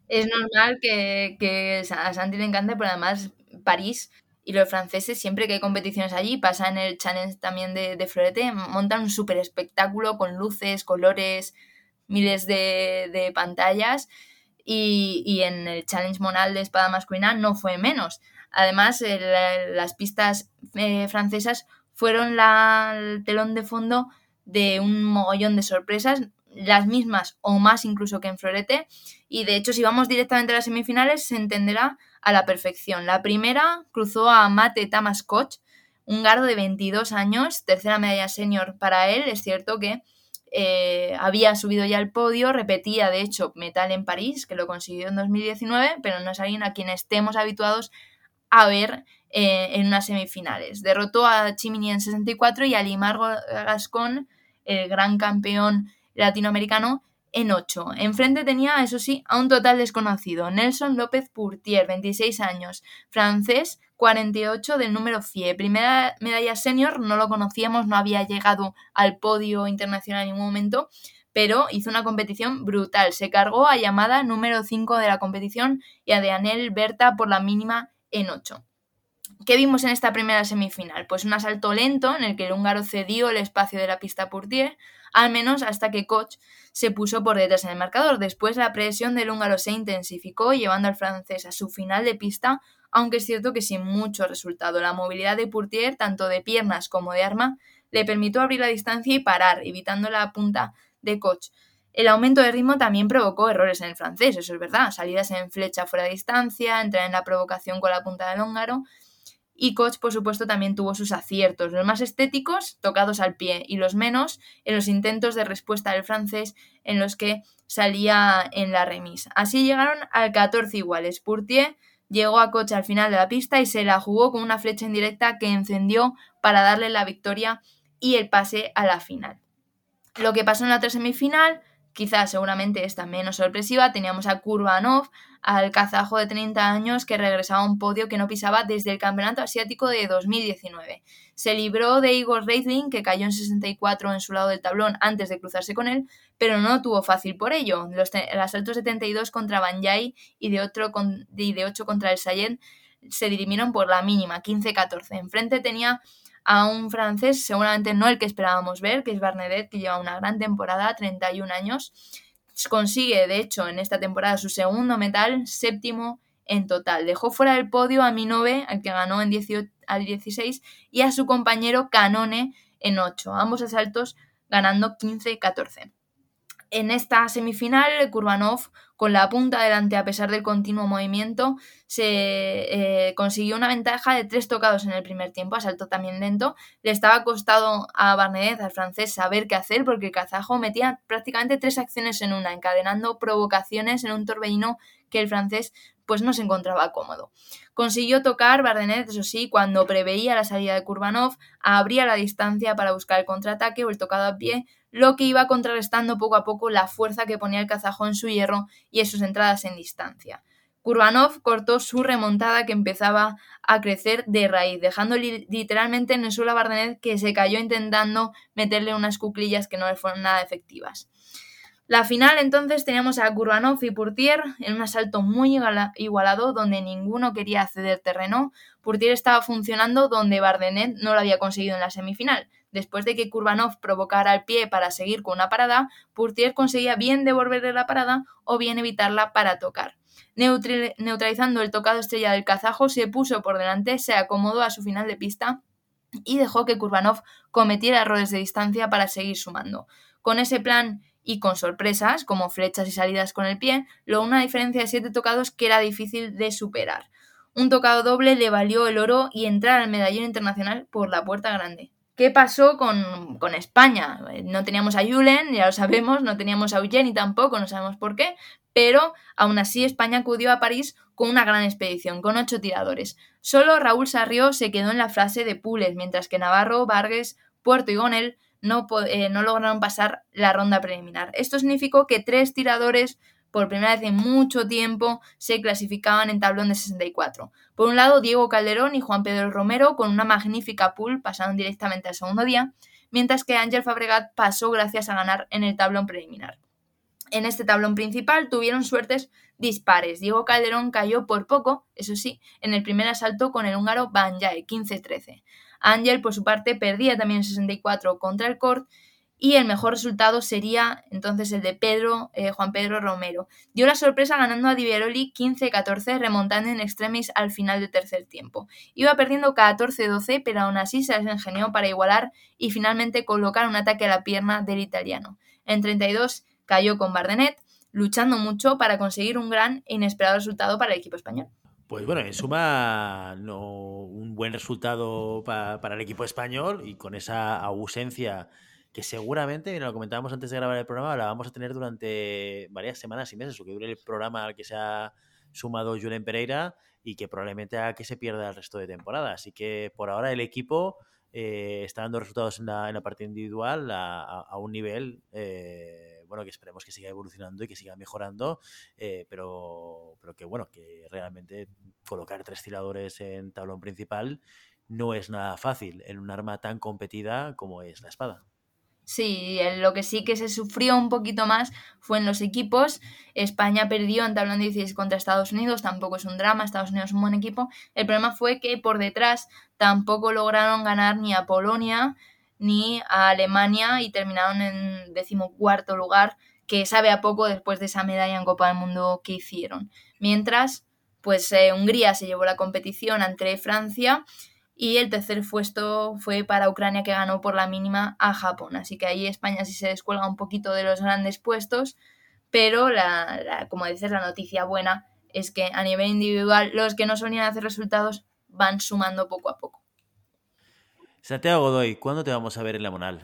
Speaker 2: Es normal que, que a Santi le encante, pero además París y los franceses, siempre que hay competiciones allí, pasan el challenge también de, de florete, montan un súper espectáculo con luces, colores, miles de, de pantallas. Y, y, en el challenge monal de espada masculina no fue menos. Además, el, las pistas eh, francesas fueron la, el telón de fondo de un mogollón de sorpresas, las mismas o más incluso que en Florete. Y de hecho, si vamos directamente a las semifinales, se entenderá a la perfección. La primera cruzó a Mate Tamas Koch, un gardo de 22 años, tercera medalla senior para él. Es cierto que eh, había subido ya al podio, repetía de hecho metal en París, que lo consiguió en 2019, pero no es alguien a quien estemos habituados a ver eh, en unas semifinales. Derrotó a Chimini en 64 y a Limar Gascon, el gran campeón latinoamericano, en 8. Enfrente tenía, eso sí, a un total desconocido, Nelson López Purtier, 26 años, francés, 48 del número FIE. Primera medalla senior, no lo conocíamos, no había llegado al podio internacional en ningún momento, pero hizo una competición brutal. Se cargó a llamada número 5 de la competición y a Deanel Berta por la mínima en 8. ¿Qué vimos en esta primera semifinal? Pues un asalto lento en el que el húngaro cedió el espacio de la pista Purtier, al menos hasta que Koch se puso por detrás en el marcador. Después la presión del húngaro se intensificó, llevando al francés a su final de pista, aunque es cierto que sin mucho resultado. La movilidad de Purtier, tanto de piernas como de arma, le permitió abrir la distancia y parar, evitando la punta de Koch. El aumento de ritmo también provocó errores en el francés, eso es verdad. Salidas en flecha fuera de distancia, entrar en la provocación con la punta del húngaro y Koch, por supuesto, también tuvo sus aciertos, los más estéticos, tocados al pie, y los menos en los intentos de respuesta del francés en los que salía en la remis. Así llegaron al 14 iguales. Purtier llegó a Koch al final de la pista y se la jugó con una flecha indirecta que encendió para darle la victoria y el pase a la final. Lo que pasó en la otra semifinal quizás seguramente esta menos sorpresiva, teníamos a Kurbanov, al kazajo de 30 años que regresaba a un podio que no pisaba desde el Campeonato Asiático de 2019. Se libró de Igor Reitling, que cayó en 64 en su lado del tablón antes de cruzarse con él, pero no tuvo fácil por ello. Los el asalto 72 contra Banyai y de, otro y de 8 contra el Sayed se dirimieron por la mínima, 15-14. Enfrente tenía a un francés, seguramente no el que esperábamos ver, que es Barnedet, que lleva una gran temporada, 31 años. Consigue, de hecho, en esta temporada su segundo metal, séptimo en total. Dejó fuera del podio a Minove, al que ganó en 18, al 16, y a su compañero Canone en 8. Ambos asaltos ganando 15-14. En esta semifinal, Kurbanov, con la punta delante a pesar del continuo movimiento, se eh, consiguió una ventaja de tres tocados en el primer tiempo, asalto también lento. Le estaba costado a Barnedet, al francés, saber qué hacer porque el kazajo metía prácticamente tres acciones en una, encadenando provocaciones en un torbellino que el francés pues no se encontraba cómodo. Consiguió tocar Bardenet, eso sí, cuando preveía la salida de Kurbanov, abría la distancia para buscar el contraataque o el tocado a pie, lo que iba contrarrestando poco a poco la fuerza que ponía el kazajo en su hierro y en sus entradas en distancia. Kurbanov cortó su remontada que empezaba a crecer de raíz, dejando literalmente en el suelo a Bardenet que se cayó intentando meterle unas cuclillas que no le fueron nada efectivas. La final entonces teníamos a Kurbanov y Purtier en un asalto muy igualado donde ninguno quería ceder terreno. Purtier estaba funcionando donde Bardenet no lo había conseguido en la semifinal. Después de que Kurbanov provocara el pie para seguir con una parada, Purtier conseguía bien devolverle la parada o bien evitarla para tocar. neutralizando el tocado estrella del kazajo, se puso por delante, se acomodó a su final de pista y dejó que Kurbanov cometiera errores de distancia para seguir sumando. Con ese plan y con sorpresas, como flechas y salidas con el pie, logró una diferencia de 7 tocados que era difícil de superar. Un tocado doble le valió el oro y entrar al medallón internacional por la puerta grande. ¿Qué pasó con, con, España? No teníamos a Julen, ya lo sabemos, no teníamos a Eugeni tampoco, no sabemos por qué, pero aún así España acudió a París con una gran expedición, con ocho tiradores. Solo Raúl Sarrió se quedó en la frase de Pules, mientras que Navarro, Vargas, Puerto y Gonel no, eh, no lograron pasar la ronda preliminar. Esto significó que tres tiradores por primera vez en mucho tiempo se clasificaban en tablón de 64. Por un lado, Diego Calderón y Juan Pedro Romero con una magnífica pool pasaron directamente al segundo día, mientras que Ángel Fabregat pasó gracias a ganar en el tablón preliminar. En este tablón principal tuvieron suertes dispares. Diego Calderón cayó por poco, eso sí, en el primer asalto con el húngaro Banjae, 15-13. Ángel, por su parte, perdía también 64 contra el Cort y el mejor resultado sería entonces el de Pedro, eh, Juan Pedro Romero. Dio la sorpresa ganando a Diveroli 15-14, remontando en extremis al final del tercer tiempo. Iba perdiendo 14-12, pero aún así se las ingenió para igualar y finalmente colocar un ataque a la pierna del italiano. En 32 cayó con Bardenet, luchando mucho para conseguir un gran e inesperado resultado para el equipo español.
Speaker 1: Pues bueno, en suma, no, un buen resultado para el equipo español y con esa ausencia que seguramente, lo comentábamos antes de grabar el programa, la vamos a tener durante varias semanas y meses, o que dure el programa al que se ha sumado Julen Pereira y que probablemente haga que se pierda el resto de temporada. Así que por ahora el equipo eh, está dando resultados en la, en la parte individual a, un nivel... Eh, bueno, que esperemos que siga evolucionando y que siga mejorando, eh, pero, pero que bueno, que realmente colocar tres tiradores en tablón principal no es nada fácil en un arma tan competida como es la espada.
Speaker 2: Sí, lo que sí que se sufrió un poquito más fue en los equipos. España perdió en tablón 16 contra Estados Unidos, tampoco es un drama, Estados Unidos es un buen equipo. El problema fue que por detrás tampoco lograron ganar ni a Polonia ni a Alemania y terminaron en decimocuarto lugar, que sabe a poco después de esa medalla en Copa del Mundo que hicieron. Mientras, pues eh, Hungría se llevó la competición ante Francia y el tercer puesto fue para Ucrania que ganó por la mínima a Japón. Así que ahí España sí se descuelga un poquito de los grandes puestos, pero la, como dices, la noticia buena es que a nivel individual los que no solían hacer resultados van sumando poco a poco.
Speaker 1: Santiago Godoy, ¿cuándo te vamos a ver en la Monal?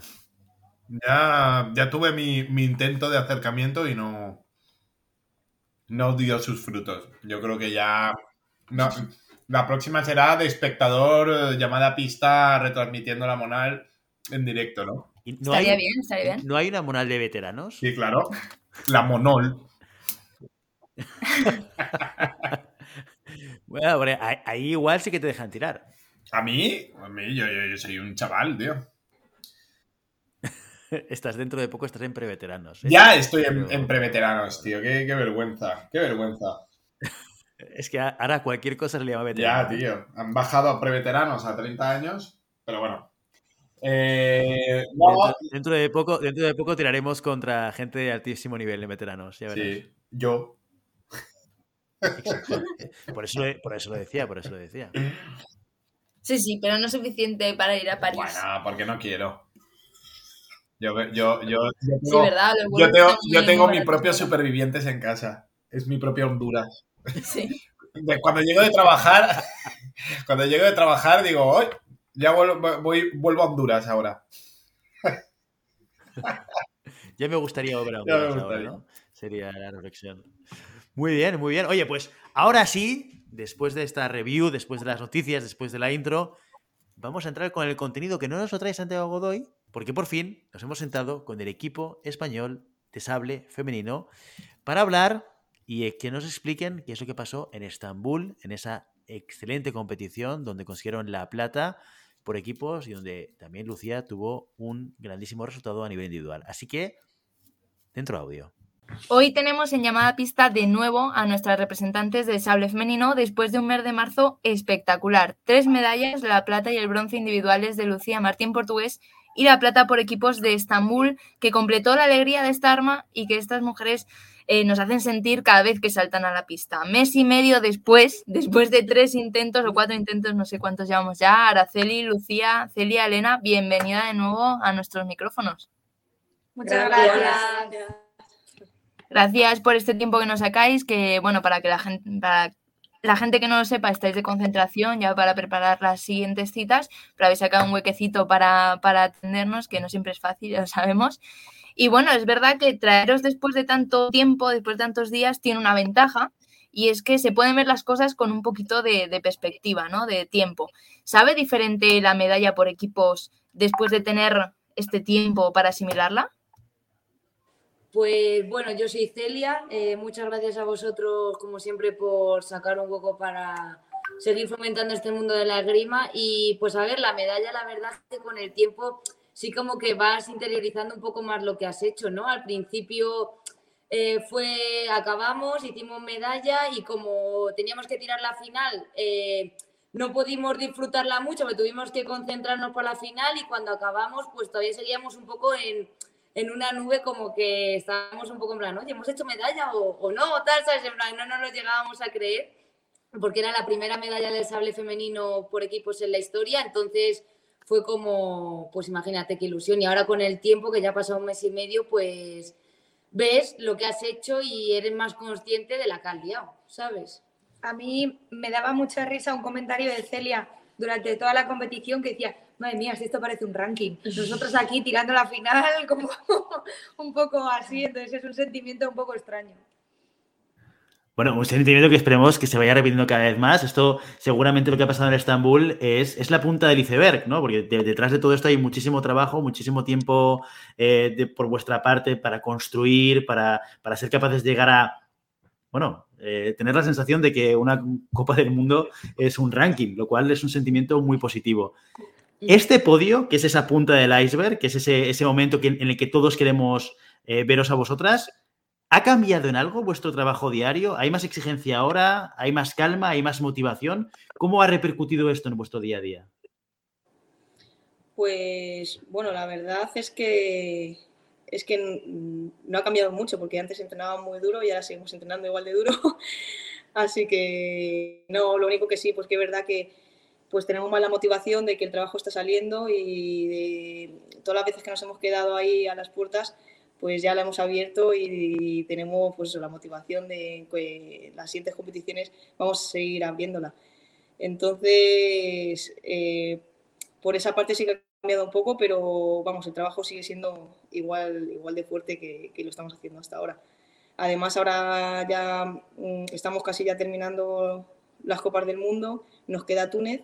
Speaker 3: Ya, ya tuve mi, intento de acercamiento y no, no dio sus frutos. Yo creo que ya. La próxima será de espectador, eh, llamada pista, retransmitiendo la Monal en directo, ¿no?
Speaker 2: estaría bien, estaría bien.
Speaker 1: ¿No hay una Monal de veteranos?
Speaker 3: Sí, claro. La Monol.
Speaker 1: bueno, ahí igual sí que te dejan tirar.
Speaker 3: A mí, a mí yo, soy un chaval, tío.
Speaker 1: Estás dentro de poco, estás en preveteranos.
Speaker 3: ¿eh? Ya estoy en, preveteranos, tío. Qué, vergüenza, qué vergüenza.
Speaker 1: Es que ahora cualquier cosa se le llama veterano.
Speaker 3: Ya, tío. Han bajado a preveteranos a 30 años, pero bueno. Eh,
Speaker 1: dentro, de poco, dentro de poco tiraremos contra gente de altísimo nivel de veteranos. Sí,
Speaker 3: yo.
Speaker 1: Por eso, por eso lo decía, por eso lo decía.
Speaker 2: Sí, sí, pero no es suficiente para ir a París.
Speaker 3: Bueno, porque no quiero. Yo, yo, yo,
Speaker 2: tengo, sí, ¿verdad?
Speaker 3: yo tengo, mis propios supervivientes en casa. Es mi propia Honduras. Sí. Cuando llego de trabajar, cuando llego de trabajar digo, hoy ya vuelvo, voy, vuelvo a Honduras ahora.
Speaker 1: ya me gustaría volver a Honduras ahora, ¿no? Sería la reflexión. Muy bien, muy bien. Oye, pues ahora sí, después de esta review, después de las noticias, después de la intro, vamos a entrar con el contenido que no nos lo trae Santiago Godoy, porque por fin nos hemos sentado con el equipo español de sable femenino para hablar y que nos expliquen qué es lo que pasó en Estambul, en esa excelente competición donde consiguieron la plata por equipos y donde también Lucía tuvo un grandísimo resultado a nivel individual. Así que, dentro audio.
Speaker 2: Hoy tenemos en llamada pista de nuevo a nuestras representantes del sable femenino después de un mes de marzo espectacular. Tres medallas, la plata y el bronce individuales de Lucía Martín Portugués y la plata por equipos de Estambul, que completó la alegría de esta arma y que estas mujeres eh, nos hacen sentir cada vez que saltan a la pista. Mes y medio después, después de tres intentos o cuatro intentos, no sé cuántos llevamos ya, Araceli, Lucía, Celia, Elena, bienvenida de nuevo a nuestros micrófonos.
Speaker 4: Muchas gracias.
Speaker 2: Gracias por este tiempo que nos sacáis, que bueno, para que la gente, para la gente que no lo sepa, estáis de concentración ya para preparar las siguientes citas, pero habéis sacado un huequecito para, para atendernos, que no siempre es fácil, ya lo sabemos. Y bueno, es verdad que traeros después de tanto tiempo, después de tantos días, tiene una ventaja, y es que se pueden ver las cosas con un poquito de, perspectiva, ¿no? De tiempo. ¿Sabe diferente la medalla por equipos después de tener este tiempo para asimilarla?
Speaker 4: Pues bueno, yo soy Celia. Eh, muchas gracias a vosotros, como siempre, por sacar un poco para seguir fomentando este mundo de la esgrima. Y pues a ver, la medalla, la verdad que con el tiempo sí como que vas interiorizando un poco más lo que has hecho, ¿no? Al principio eh, fue, acabamos, hicimos medalla y como teníamos que tirar la final, eh, no pudimos disfrutarla mucho, pero tuvimos que concentrarnos para la final y cuando acabamos, pues todavía seguíamos un poco en en una nube como que estábamos un poco en plan, oye, ¿hemos hecho medalla o, no? tal, ¿sabes? En no nos llegábamos a creer porque era la primera medalla del sable femenino por equipos en la historia, entonces fue como, pues imagínate qué ilusión. Y ahora con el tiempo, que ya ha pasado un mes y medio, pues ves lo que has hecho y eres más consciente de la calidad, ¿sabes?
Speaker 5: A mí me daba mucha risa un comentario de Celia durante toda la competición que decía, madre mía, si esto parece un ranking. Nosotros aquí tirando la final como un poco así, entonces es un sentimiento un poco extraño.
Speaker 1: Bueno, un sentimiento que esperemos que se vaya repitiendo cada vez más. Esto, seguramente lo que ha pasado en Estambul es, es la punta del iceberg, ¿no? Porque detrás de todo esto hay muchísimo trabajo, muchísimo tiempo eh, por vuestra parte para construir, para, para ser capaces de llegar a, bueno, eh, tener la sensación de que una Copa del Mundo es un ranking, lo cual es un sentimiento muy positivo. Este podio, que es esa punta del iceberg, que es ese, momento en el que todos queremos eh, veros a vosotras, ¿ha cambiado en algo vuestro trabajo diario? ¿Hay más exigencia ahora? ¿Hay más calma? ¿Hay más motivación? ¿Cómo ha repercutido esto en vuestro día a día?
Speaker 6: Pues bueno, la verdad es que es que no ha cambiado mucho porque antes entrenaba muy duro y ahora seguimos entrenando igual de duro. Así que no, lo único que sí, pues que es verdad que pues tenemos más la motivación de que el trabajo está saliendo y de todas las veces que nos hemos quedado ahí a las puertas, pues ya la hemos abierto y, tenemos pues la motivación de que las siguientes competiciones vamos a seguir abriéndola. Entonces, eh, por esa parte sí que ha cambiado un poco, pero vamos, el trabajo sigue siendo igual, igual de fuerte que, que lo estamos haciendo hasta ahora. Además, ahora ya mm, estamos casi ya terminando las Copas del Mundo, nos queda Túnez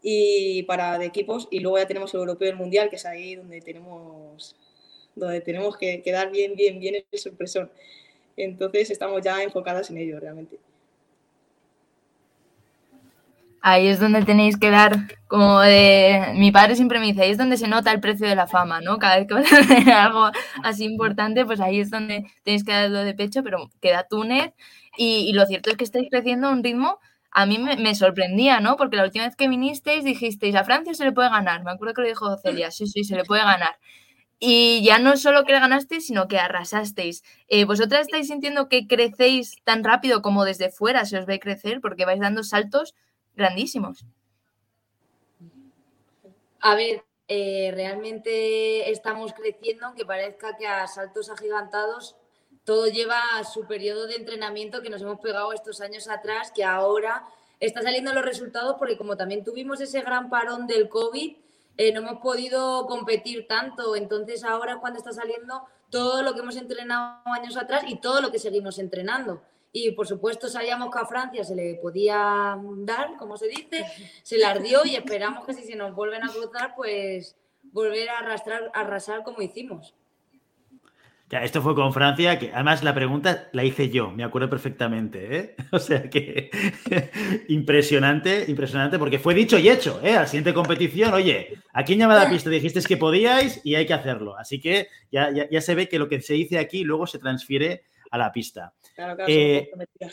Speaker 6: y para de equipos y luego ya tenemos el europeo y el mundial que es ahí donde tenemos donde tenemos que quedar bien bien bien el sorpresón entonces estamos ya enfocadas en ello realmente
Speaker 2: ahí es donde tenéis que dar como de mi padre siempre me dice ahí es donde se nota el precio de la fama no cada vez que vas a hacer algo así importante pues ahí es donde tenéis que darlo de pecho pero queda Túnez y, lo cierto es que estáis creciendo a un ritmo a mí me, sorprendía, ¿no? Porque la última vez que vinisteis dijisteis, a Francia se le puede ganar. Me acuerdo que lo dijo Celia, sí, sí, se le puede ganar. Y ya no solo que ganasteis, sino que arrasasteis. Eh, ¿Vosotras estáis sintiendo que crecéis tan rápido como desde fuera se os ve crecer? Porque vais dando saltos grandísimos.
Speaker 4: A ver, eh, realmente estamos creciendo, aunque parezca que a saltos agigantados todo lleva a su periodo de entrenamiento que nos hemos pegado estos años atrás, que ahora está saliendo los resultados porque como también tuvimos ese gran parón del COVID, eh, no hemos podido competir tanto. Entonces ahora cuando está saliendo todo lo que hemos entrenado años atrás y todo lo que seguimos entrenando. Y por supuesto sabíamos que a Francia se le podía dar, como se dice, se le ardió y esperamos que si se nos vuelven a cruzar, pues volver a arrastrar, arrasar como hicimos.
Speaker 1: Ya, esto fue con Francia, que además la pregunta la hice yo, me acuerdo perfectamente, ¿eh? O sea que impresionante, impresionante, porque fue dicho y hecho, ¿eh? A la siguiente competición, oye, aquí en llamada pista dijisteis que podíais y hay que hacerlo. Así que ya, ya, se ve que lo que se dice aquí luego se transfiere a la pista.
Speaker 6: Claro, claro, eh...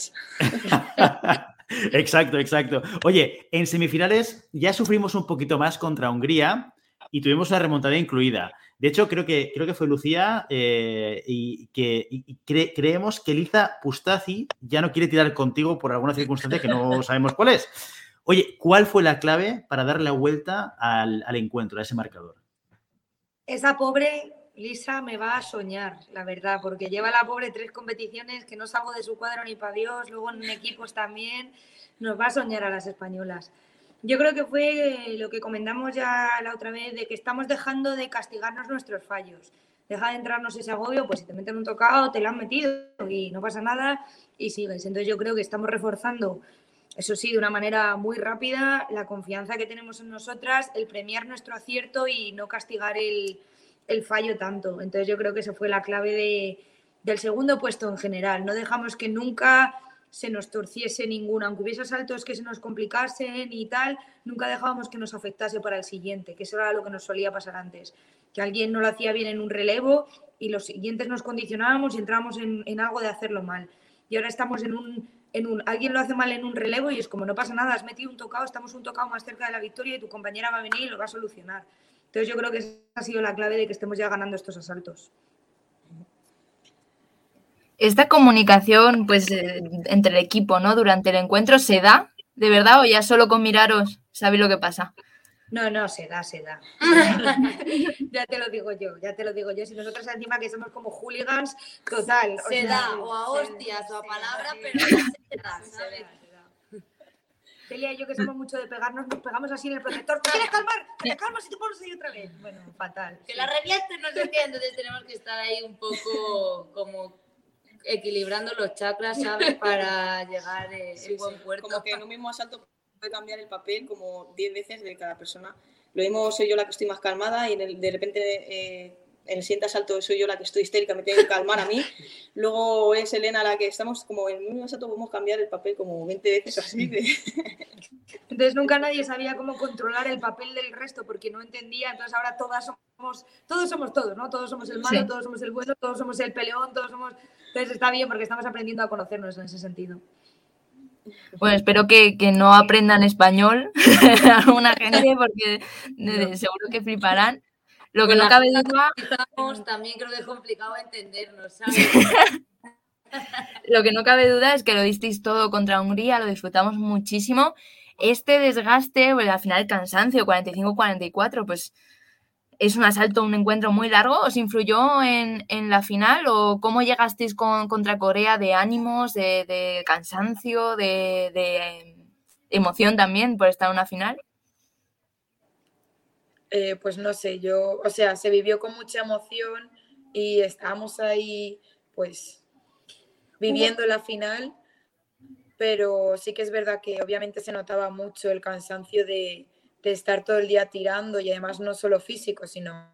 Speaker 1: exacto, exacto. Oye, en semifinales ya sufrimos un poquito más contra Hungría y tuvimos una remontada incluida. De hecho, creo que, creo que fue Lucía eh, y que creemos que Liza Pustazi ya no quiere tirar contigo por alguna circunstancia que no sabemos cuál es. Oye, ¿cuál fue la clave para darle la vuelta al, encuentro, a ese marcador?
Speaker 5: Esa pobre Lisa me va a soñar, la verdad, porque lleva la pobre tres competiciones que no salgo de su cuadro ni para Dios, luego en equipos también, nos va a soñar a las españolas. Yo creo que fue lo que comentamos ya la otra vez, de que estamos dejando de castigarnos nuestros fallos. Deja de entrarnos ese agobio, pues si te meten un tocado, te lo han metido y no pasa nada y sigues. Entonces yo creo que estamos reforzando, eso sí, de una manera muy rápida, la confianza que tenemos en nosotras, el premiar nuestro acierto y no castigar el, fallo tanto. Entonces yo creo que esa fue la clave de, del segundo puesto en general. No dejamos que nunca se nos torciese ninguna, aunque hubiese saltos que se nos complicasen y tal, nunca dejábamos que nos afectase para el siguiente, que eso era lo que nos solía pasar antes, que alguien no lo hacía bien en un relevo y los siguientes nos condicionábamos y entrábamos en, en algo de hacerlo mal. Y ahora estamos en un, en un, alguien lo hace mal en un relevo y es como no pasa nada, has metido un tocado, estamos un tocado más cerca de la victoria y tu compañera va a venir y lo va a solucionar. Entonces yo creo que esa ha sido la clave de que estemos ya ganando estos asaltos.
Speaker 2: Esta comunicación, pues, eh, entre el equipo, ¿no? Durante el encuentro, ¿se da? ¿De verdad? ¿O ya solo con miraros sabéis lo que pasa?
Speaker 5: No, no, se da, se da. ya te lo digo yo, ya te lo digo yo. Si nosotros encima que somos como hooligans, total.
Speaker 4: Se
Speaker 5: sea,
Speaker 4: da, o a
Speaker 5: se-
Speaker 4: hostias, o a palabras, pero se da,
Speaker 5: Se
Speaker 4: ¿sabes?
Speaker 5: da, se da. Celia y yo que somos mucho de pegarnos, nos pegamos así en el protector. ¿Te quieres calmar? ¿Te calmas y te pones ahí otra vez? Bueno, fatal.
Speaker 4: Que
Speaker 5: sí.
Speaker 4: la revientes no sé qué, entonces tenemos que estar ahí un poco como equilibrando los chakras, ¿sabes? Para llegar eh,
Speaker 6: Sí,
Speaker 4: en buen puerto.
Speaker 6: Como que en un mismo asalto puede cambiar el papel como 10 veces de cada persona. Lo mismo soy yo la que estoy más calmada y en de repente eh, en el siguiente asalto soy yo la que estoy histérica, me tengo que calmar a mí. Luego es Elena la que estamos como en un mismo asalto podemos cambiar el papel como 20 veces así. de-
Speaker 5: Entonces nunca nadie sabía cómo controlar el papel del resto porque no entendía. Entonces ahora todas somos, todos somos todos, ¿no? Todos somos el malo,
Speaker 2: Sí.
Speaker 5: todos somos el bueno, todos somos el peleón, todos somos. Entonces está bien porque estamos aprendiendo a conocernos en ese sentido.
Speaker 2: Bueno, espero que, que no aprendan español alguna gente porque seguro que fliparán. Lo que no cabe duda,
Speaker 4: Estamos, también creo que es complicado entendernos, ¿sabes?
Speaker 2: lo que no cabe duda es que lo disteis todo contra Hungría, lo disfrutamos muchísimo. Este desgaste, pues, al final el cansancio, 45-44, pues es un asalto, un encuentro muy largo. ¿Os influyó en, en la final o cómo llegasteis con, contra Corea de ánimos, de, de cansancio, de, de, emoción también por estar en una final?
Speaker 7: Eh, pues no sé, yo, o sea, se vivió con mucha emoción y estábamos ahí, pues, viviendo la final, pero sí que es verdad que obviamente se notaba mucho el cansancio de, de estar todo el día tirando y además no solo físico, sino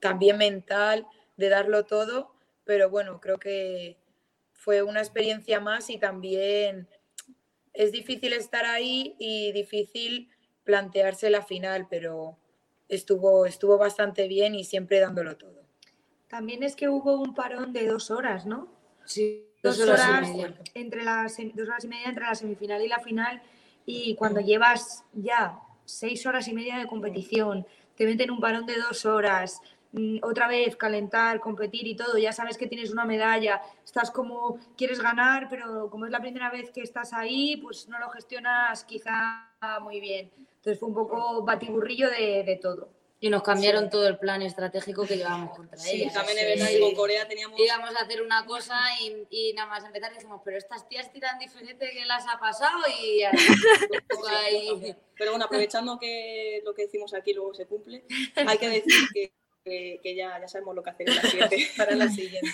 Speaker 7: también mental, de darlo todo, pero bueno, creo que fue una experiencia más y también es difícil estar ahí y difícil plantearse la final, pero estuvo, estuvo bastante bien y siempre dándolo todo.
Speaker 5: También es que hubo un parón de dos horas, ¿no?
Speaker 4: Sí,
Speaker 5: Dos,
Speaker 4: dos horas y
Speaker 5: horas,
Speaker 4: media.
Speaker 5: entre las dos horas y media entre la semifinal y la final. Y cuando llevas ya seis horas y media de competición, te meten un parón de dos horas, mm, otra vez calentar, competir y todo, ya sabes que tienes una medalla, estás como, quieres ganar, pero como es la primera vez que estás ahí, pues no lo gestionas quizá muy bien. Entonces fue un poco batiburrillo de, de todo.
Speaker 4: Y nos cambiaron todo el plan estratégico que llevábamos contra
Speaker 6: Sí,
Speaker 4: ellas.
Speaker 6: también
Speaker 4: Sí.
Speaker 6: es verdad que con Corea teníamos...
Speaker 4: íbamos a hacer una cosa y, y nada más empezar dijimos, pero estas tías tiran diferente que las ha pasado y ahí.
Speaker 6: Pero bueno, aprovechando que lo que decimos aquí luego se cumple, hay que decir que, que- que ya, ya sabemos lo que hacer en la siguiente.
Speaker 7: Para la siguiente.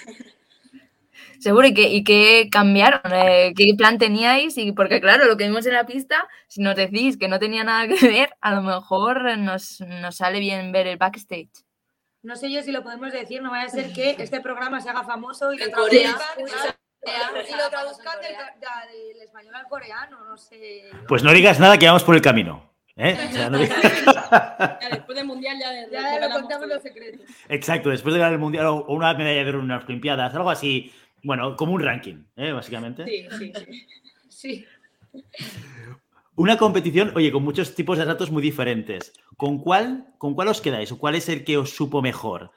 Speaker 2: Seguro, ¿y qué, y qué cambiaron? Eh, ¿Qué plan teníais? Y porque claro, lo que vimos en la pista, si nos decís que no tenía nada que ver, a lo mejor nos, nos sale bien ver el backstage.
Speaker 5: No sé yo si lo podemos decir, no vaya a ser que este programa se haga famoso y lo traduzcan,
Speaker 4: Corea.
Speaker 5: y lo traduzcan del, del español al coreano, no sé.
Speaker 1: Pues no digas nada que vamos por el camino. ¿eh? O sea, no digas-
Speaker 6: Ya después del Mundial ya,
Speaker 5: Ya lo contamos
Speaker 6: todo.
Speaker 5: los secretos.
Speaker 1: Exacto, después de ganar el mundial o o una medalla de oro en unas Olimpiadas, algo así. Bueno, como un ranking, ¿eh? básicamente.
Speaker 6: Sí, sí, sí.
Speaker 5: Sí.
Speaker 1: Una competición, oye, con muchos tipos de asaltos muy diferentes. ¿Con cuál, ¿Con cuál os quedáis? ¿O cuál es el que os supo mejor?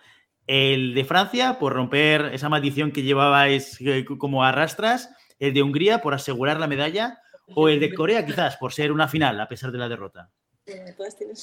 Speaker 1: ¿El de Francia, por romper esa maldición que llevabais eh, como arrastras? ¿El de Hungría, por asegurar la medalla? ¿O el de Corea, quizás, por ser una final, a pesar de la derrota?
Speaker 6: Tienen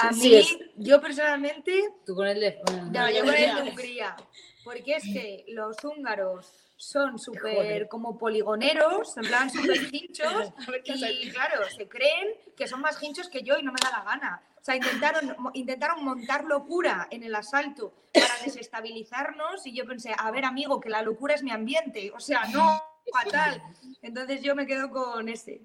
Speaker 5: A mí, yo personalmente,
Speaker 4: Tú con el de.
Speaker 5: no, yo con el de Hungría, porque es que los húngaros son súper como poligoneros, en plan súper hinchos, y claro, se creen que son más hinchos que yo y no me da la gana. O sea, intentaron, intentaron montar locura en el asalto para desestabilizarnos y yo pensé, a ver amigo, que la locura es mi ambiente, o sea, no, fatal. Entonces yo me quedo con ese.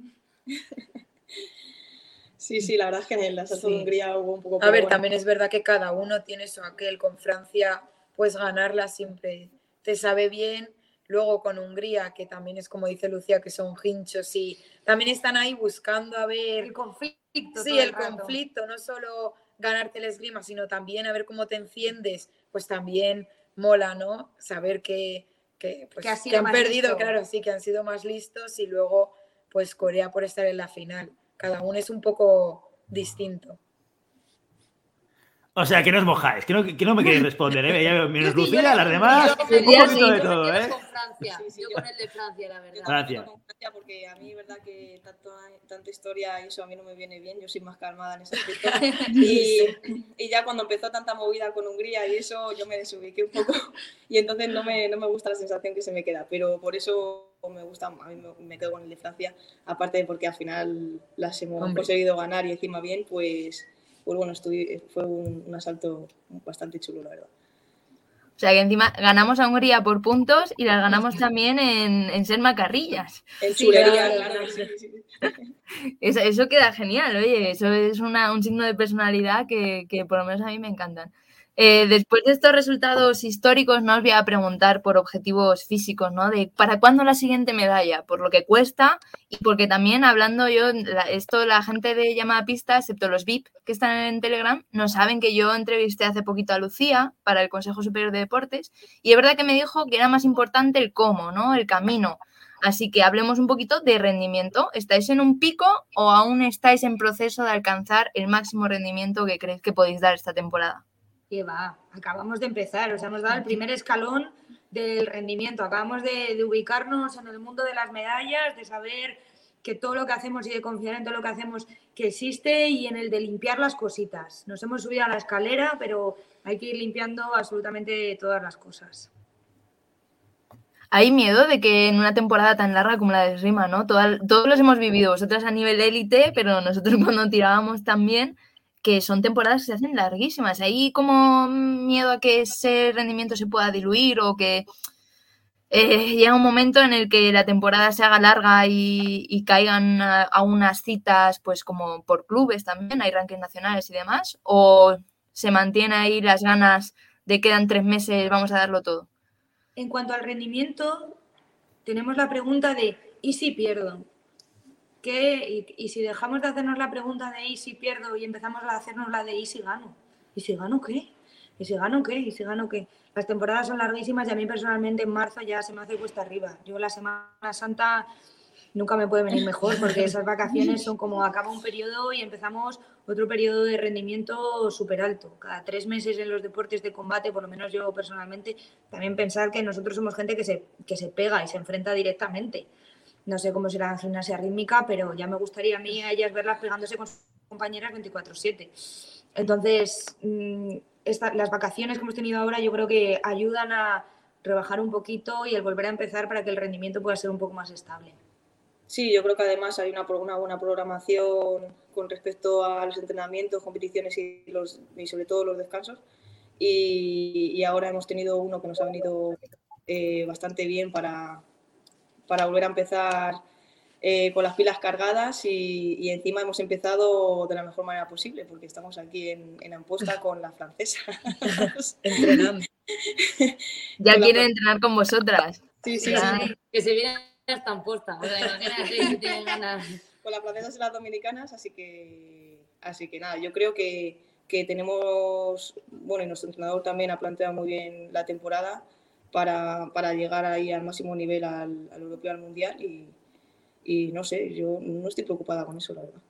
Speaker 6: Sí, sí, la verdad es que en el asalto
Speaker 7: Sí.
Speaker 6: de Hungría hubo un poco...
Speaker 7: A ver,
Speaker 6: bueno.
Speaker 7: también es verdad que cada uno tiene eso, aquel con Francia, pues ganarla siempre te sabe bien. Luego con Hungría, que también es como dice Lucía, que son hinchos y también están ahí buscando a ver
Speaker 5: El conflicto.
Speaker 7: Sí, el conflicto, no solo ganarte el esgrima, sino también a ver cómo te enciendes, pues también mola, ¿no? Saber que, que, pues,
Speaker 5: Que
Speaker 7: que han perdido,
Speaker 5: listo.
Speaker 7: claro, sí, que han sido más listos y luego, pues Corea por estar en la final. Cada uno es un poco distinto.
Speaker 1: O sea, que no os mojáis, que no, que no me queréis responder, ¿eh? Ya veo, menos
Speaker 5: sí,
Speaker 1: Lucía, las demás, un poquito de
Speaker 4: yo me
Speaker 1: todo, ¿eh?
Speaker 4: con Francia.
Speaker 6: Sí, sí,
Speaker 4: yo con el de Francia, la verdad.
Speaker 1: Francia.
Speaker 6: con Francia, porque a mí, verdad, que tanto, tanta historia y eso a mí no me viene bien, yo soy más calmada en ese aspecto. Y, y ya cuando empezó tanta movida con Hungría y eso, yo me desubiqué un poco y entonces no me, no me gusta la sensación que se me queda, pero por eso me gusta, a mí me, me quedo con el de Francia, aparte de porque al final las hemos
Speaker 7: Hombre.
Speaker 6: conseguido ganar y encima bien, pues, pues bueno, estuvi- fue un, un asalto bastante chulo, la verdad.
Speaker 2: O sea que encima ganamos a Hungría por puntos y las ganamos también en, en ser macarrillas.
Speaker 6: En chulería, sí, sí.
Speaker 2: Eso, eso queda genial, oye, eso es una- un signo de personalidad que, que por lo menos a mí me encantan. Eh, después de estos resultados históricos, no os voy a preguntar por objetivos físicos, ¿no? De para cuándo la siguiente medalla, por lo que cuesta y porque también hablando yo, la- esto la gente de llamada pista, excepto los VIP que están en Telegram, no saben que yo entrevisté hace poquito a Lucía para el Consejo Superior de Deportes y es verdad que me dijo que era más importante el cómo, ¿no? El camino. Así que hablemos un poquito de rendimiento. ¿Estáis en un pico o aún estáis en proceso de alcanzar el máximo rendimiento que creéis que podéis dar esta temporada?
Speaker 5: Que va, acabamos de empezar, o sea, hemos dado el primer escalón del rendimiento, acabamos de, ubicarnos en el mundo de las medallas, de saber que todo lo que hacemos y de confiar en todo lo que hacemos que existe y en el de limpiar las cositas. Nos hemos subido a la escalera, pero hay que ir limpiando absolutamente todas las cosas.
Speaker 2: Hay miedo de que en una temporada tan larga como la de Esgrima, ¿no? Todos los hemos vivido, vosotras a nivel élite, pero nosotros cuando tirábamos también, que son temporadas que se hacen larguísimas. ¿Hay como miedo a que ese rendimiento se pueda diluir o que eh, llega un momento en el que la temporada se haga larga y, caigan a, a unas citas, pues como por clubes también, hay rankings nacionales y demás? ¿O se mantiene ahí las ganas de quedan tres meses, vamos a darlo todo?
Speaker 5: En cuanto al rendimiento, tenemos la pregunta de ¿y si pierdo? ¿Qué? Y, y si dejamos de hacernos la pregunta de ¿y si pierdo? y empezamos a hacernos la de ¿y si gano? ¿Y si gano qué? ¿Y si gano qué? ¿Y si gano qué? Las temporadas son larguísimas y a mí personalmente en marzo ya se me hace cuesta arriba. Yo la Semana Santa nunca me puede venir mejor porque esas vacaciones son como acaba un periodo y empezamos otro periodo de rendimiento súper alto. Cada tres meses en los deportes de combate, por lo menos yo personalmente, también pensar que nosotros somos gente que se, que se pega y se enfrenta directamente. No sé cómo será en gimnasia rítmica, pero ya me gustaría a mí a ellas verlas pegándose con sus compañeras 24/7. Entonces, mm, las vacaciones que hemos tenido ahora yo creo que ayudan a rebajar un poquito y el volver a empezar para que el rendimiento pueda ser un poco más estable.
Speaker 6: Sí, yo creo que además hay una, buena programación con respecto a los entrenamientos, competiciones y, sobre todo los descansos. Y, y ahora hemos tenido uno que nos ha venido eh, bastante bien para, para volver a empezar eh, con las pilas cargadas y, y encima hemos empezado de la mejor manera posible porque estamos aquí en, en Amposta con la francesa.
Speaker 7: Entrenando.
Speaker 2: Ya quieren entrenar con vosotras.
Speaker 6: Sí, sí,
Speaker 2: Ya.
Speaker 6: sí.
Speaker 4: Que se viene hasta en posta. O sea, imagínate si tienen ganas.
Speaker 6: con las francesas y las dominicanas, así que, así que nada, yo creo que, que tenemos, bueno, y nuestro entrenador también ha planteado muy bien la temporada para, para llegar ahí al máximo nivel al, al europeo, al mundial y, y no sé, yo no estoy preocupada con eso, la verdad.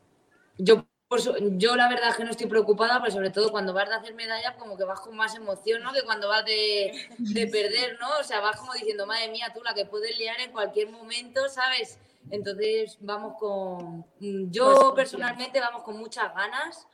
Speaker 4: Yo, su- yo la verdad es que no estoy preocupada, pero sobre todo cuando vas de hacer medalla, como que vas con más emoción, ¿no? Que cuando vas de, de perder, ¿no? O sea, vas como diciendo, madre mía, tú la que puedes liar en cualquier momento, ¿sabes? Entonces vamos con. Yo personalmente vamos con muchas ganas,